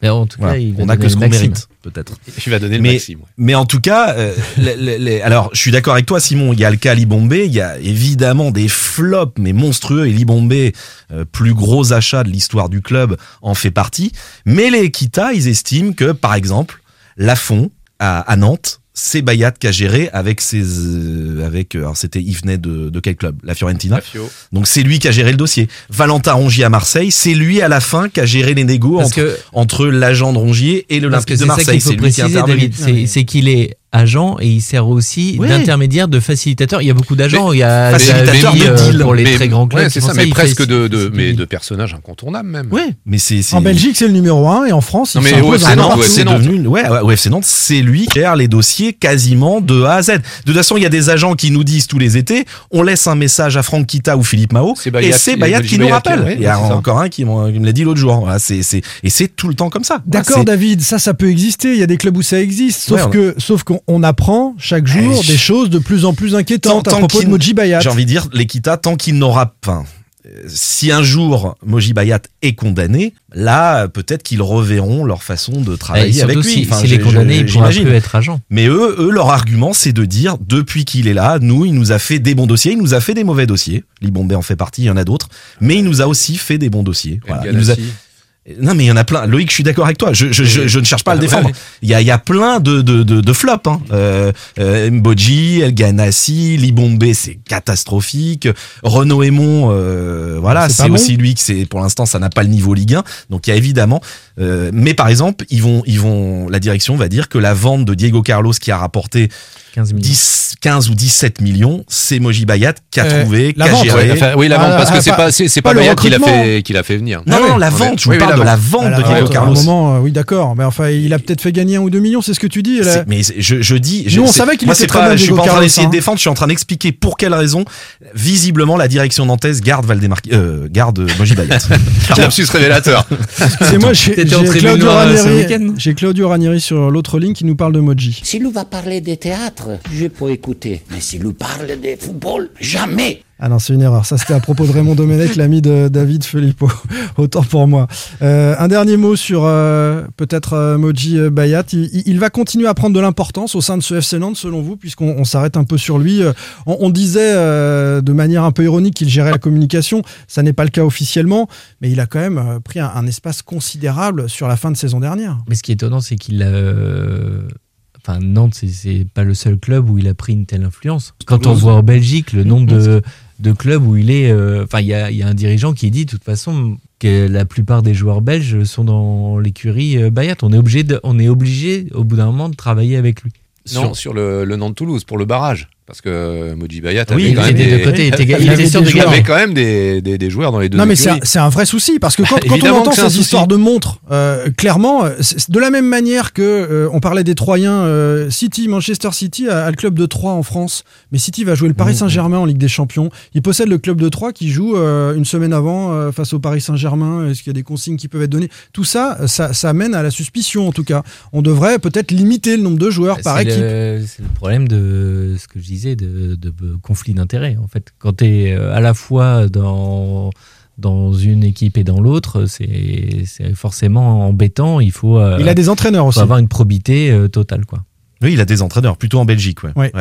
Mais en tout cas, Voilà. il on a que ce qu'on mérite, peut-être. Il va donner le mais, maximum. ouais. mais en tout cas, euh, les- les- les- alors je suis d'accord avec toi, Simon. Il y a le cas Libombé, il y a évidemment des flops, mais monstrueux. Et Libombé, euh, plus gros achat de l'histoire du club, en fait partie. Mais les Kita, ils estiment que, par exemple, Lafont à, à Nantes, c'est Bayat qui a géré avec ses, euh, avec, euh, alors c'était, il venait de, de quel club? La Fiorentina. Fio. Donc c'est lui qui a géré le dossier. Valentin Rongier à Marseille, c'est lui à la fin qui a géré les négos Parce entre, que- entre l'agent de Rongier et l'Olympique de Marseille. C'est lui qui a intervenu. C'est qu'il est agent et il sert aussi Oui. d'intermédiaire, de facilitateur. Il y a beaucoup d'agents. Il y a facilitateur de euh, deal. pour les Mais- très grands clubs. ouais, c'est ça, mais presque fait- de, de, c'est- mais de personnages incontournables même. Ouais, mais c'est En Belgique, c'est le numéro 1 et en France, Non, il mais s'impose OFC Nantes, c'est devenu ouais, ouais, UFC Nantes, c'est lui qui gère les dossiers quasiment de A à Z. De toute façon, il y a des agents qui nous disent tous les étés, on laisse un message à Franck Kita ou Philippe Mao, et c'est Bayat qui nous rappelle. il y a encore un qui, me l'a dit l'autre jour. Voilà, c'est c'est et c'est tout le temps comme ça. D'accord, David, ça, ça peut exister. Il y a des clubs où ça existe. Sauf que, sauf qu'on on apprend chaque jour Eh, des choses de plus en plus inquiétantes Tant- à tant propos de Moji Bayat. J'ai envie de dire, l'Equita, tant qu'il n'aura pas. Si un jour Moji Bayat est condamné, là peut-être qu'ils reverront leur façon de travailler avec surtout, lui. si- Enfin, s'il est j'ai- condamné, j'ai- il pourra plus être agent. Mais eux, eux, leur argument, c'est de dire, depuis qu'il est là, nous, il nous a fait des bons dossiers, il nous a fait des mauvais dossiers. Libombé en fait partie, il y en a d'autres. Mais il nous a aussi fait des bons dossiers. Voilà. Il nous a- Ganassi. Non, mais il y en a plein. Loïc, je suis d'accord avec toi. Je, je, je, je ne cherche pas à le Ouais, défendre. Il y a, il y a plein de, de, de, de flops. Hein. Euh, euh, Mboji, El Ganassi, Libombé, c'est catastrophique. Renaud Aymon, euh, voilà, C'est bon. aussi lui que c'est. Pour l'instant, ça n'a pas le niveau Ligue 1. Donc il y a évidemment. Euh, mais par exemple, ils vont, ils vont. La direction va dire que la vente de Diego Carlos qui a rapporté 15 millions. 10, 15 ou 17 millions, c'est Moji Bayat qui a Euh, trouvé, qui a vente, géré. Ouais, enfin, oui, la Ah, vente, parce que ah, c'est pas- pas, c'est c'est pas pas le Bayat qui l'a fait, qui l'a fait venir. Non, Ah non, la vente. Je oui, vous parle de la vente. de Diego Carlos. À un moment, euh, oui, d'accord. Mais enfin, il a peut-être fait gagner un ou deux millions, c'est ce que tu dis. là. Mais je, je dis. je- Nous, on savait qu'il moi, était c'est très pas, bien, Je suis pas en train d'essayer hein. de défendre. Je suis en train d'expliquer pour quelle raison. Visiblement, la direction nantaise garde Valdemar, euh, garde Moji Bayat. Lapsus révélateur. C'est moi, Claudio euh, ce Ranieri. week-end J'ai Claudio Ranieri sur l'autre ligne qui nous parle de Moji. Si nous va parler de théâtre, je peux écouter. Mais si nous parle de football, jamais. Ah non, c'est une erreur. Ça, c'était à propos de Raymond Domenech, l'ami de David Filippo. Autant pour moi. Euh, un dernier mot sur euh, peut-être euh, Moji Bayat. Il, va continuer à prendre de l'importance au sein de ce FC Nantes, selon vous, puisqu'on on s'arrête un peu sur lui. On, on disait euh, de manière un peu ironique qu'il gérait la communication. Ça n'est pas le cas officiellement, mais il a quand même pris un, un espace considérable sur la fin de saison dernière. Mais ce qui est étonnant, c'est qu'il a. Enfin, Nantes, c'est- c'est pas le seul club où il a pris une telle influence. Quand on voit en Belgique le nombre de, de clubs où il est. euh, Enfin, il y a, y a un dirigeant qui dit, de toute façon, que la plupart des joueurs belges sont dans l'écurie euh, Bayat. On est obligé, de- on est obligé, au bout d'un moment, de travailler avec lui. Non, sur le, le Nantes-Toulouse, pour le barrage. Parce que Moji Bayat Oui, avait il quand même était de des... côté, il était- il était sûr de des il joueurs. avait quand même des, des, des joueurs dans les deux Non mais c'est un, écuries. c'est un vrai souci parce que quand, quand on entend ces histoires de montres, euh, clairement, euh, de la même manière que euh, on parlait des Troyens, euh, City, Manchester City a, a le club de Troyes en France, mais City va jouer le Mmh, Paris Saint-Germain en Ligue des Champions. Il possède le club de Troyes qui joue euh, une semaine avant euh, face au Paris Saint-Germain. Est-ce qu'il y a des consignes qui peuvent être données? Tout ça, ça, ça amène à la suspicion en tout cas. On devrait peut-être limiter le nombre de joueurs par C'est équipe. C'est le problème de ce que je disais, de, de conflit d'intérêts. En fait, quand tu es à la fois dans, dans une équipe et dans l'autre, c'est c'est forcément embêtant. Il faut, euh, Il a des entraîneurs faut aussi. avoir une probité euh, totale. Quoi. Oui, il a des entraîneurs, plutôt en Belgique, ouais. Ouais.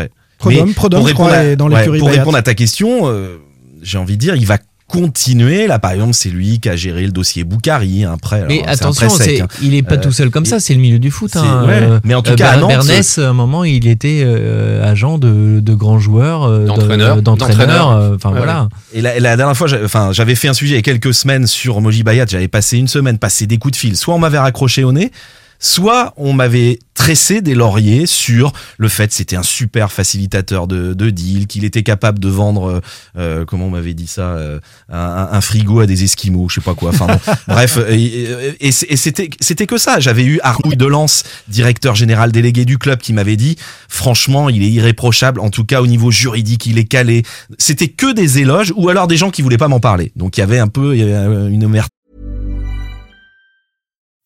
Mais Prodhomme, pour je crois, répondre à- est dans ouais, l'écurie Pour répondre à ta question, euh, j'ai envie de dire, il va continuer. Là, par exemple, c'est lui qui a géré le dossier Boukari, un prêt. Mais alors, c'est un attention, prêt sec, c'est- hein. il est pas Euh, tout seul comme ça, c'est le milieu du foot. hein. ouais. Euh, Mais en tout euh, cas, à Nantes, Bernès, à un moment, il était euh, agent de, de grands joueurs, euh, de- D'entraîneur. d'entraîneurs. D'entraîneur. euh, Enfin Ouais, voilà. Et la, la dernière fois, j'avais fait un sujet il y a quelques semaines sur Moji Bayat. J'avais passé une semaine, passé des coups de fil. Soit on m'avait raccroché au nez, soit on m'avait tressé des lauriers sur le fait que c'était un super facilitateur de, de deal, qu'il était capable de vendre, euh, euh, comment on m'avait dit ça, euh, un, un frigo à des esquimaux, je sais pas quoi. Enfin bon, bref, et, c'était c'était que ça. J'avais eu Arnouille Delance, directeur général délégué du club, qui m'avait dit, franchement, il est irréprochable. En tout cas, au niveau juridique, il est calé. C'était que des éloges ou alors des gens qui voulaient pas m'en parler. Donc il y avait un peu il y avait une omerta.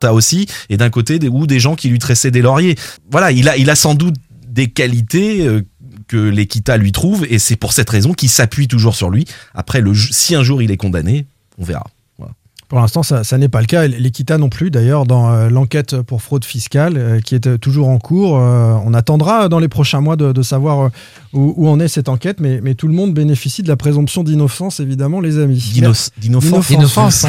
T'as aussi, et d'un côté, des, ou des gens qui lui tressaient des lauriers. Voilà, il a, il a sans doute des qualités euh, que l'Equita lui trouve, et c'est pour cette raison qu'il s'appuie toujours sur lui. Après, le, si un jour il est condamné, on verra. Voilà. Pour l'instant, ça, ça n'est pas le cas. L'Equita non plus, d'ailleurs, dans euh, l'enquête pour fraude fiscale, euh, qui est toujours en cours. Euh, on attendra dans les prochains mois de, de savoir euh, où, où en est cette enquête, mais, mais tout le monde bénéficie de la présomption d'innocence, évidemment, les amis. D'inno- D'innocence.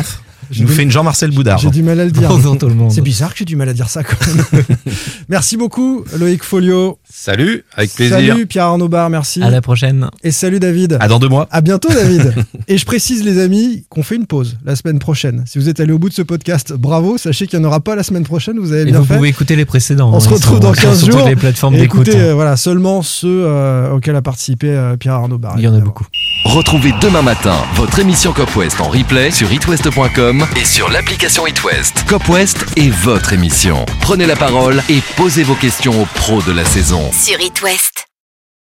Nous fait une Jean-Marcel Boudard. J'ai du mal à le dire. Bonjour tout le monde. C'est bizarre que j'ai du mal à dire ça quand même. merci beaucoup, Loïc Folio. Salut, avec plaisir. Salut, Pierre Arnaud Bar, merci. À la prochaine. Et salut, David. À dans deux mois. À bientôt, David. Et je précise, les amis, qu'on fait une pause la semaine prochaine. Si vous êtes allé au bout de ce podcast, bravo. Sachez qu'il n'y en aura pas la semaine prochaine. Vous avez Et bien vous fait. pouvez écouter les précédents. On se hein, ils retrouve dans ils sont 15 sur jours. toutes les plateformes d'écoute. écoutez, hein. euh, voilà, seulement ceux euh, auxquels a participé euh, Pierre Arnaud Bar. Il y en a beaucoup. Retrouvez demain matin votre émission Cop West en replay sur itwest.com et sur l'application itwest. Cop West est votre émission. Prenez la parole et posez vos questions aux pros de la saison. Sur It West.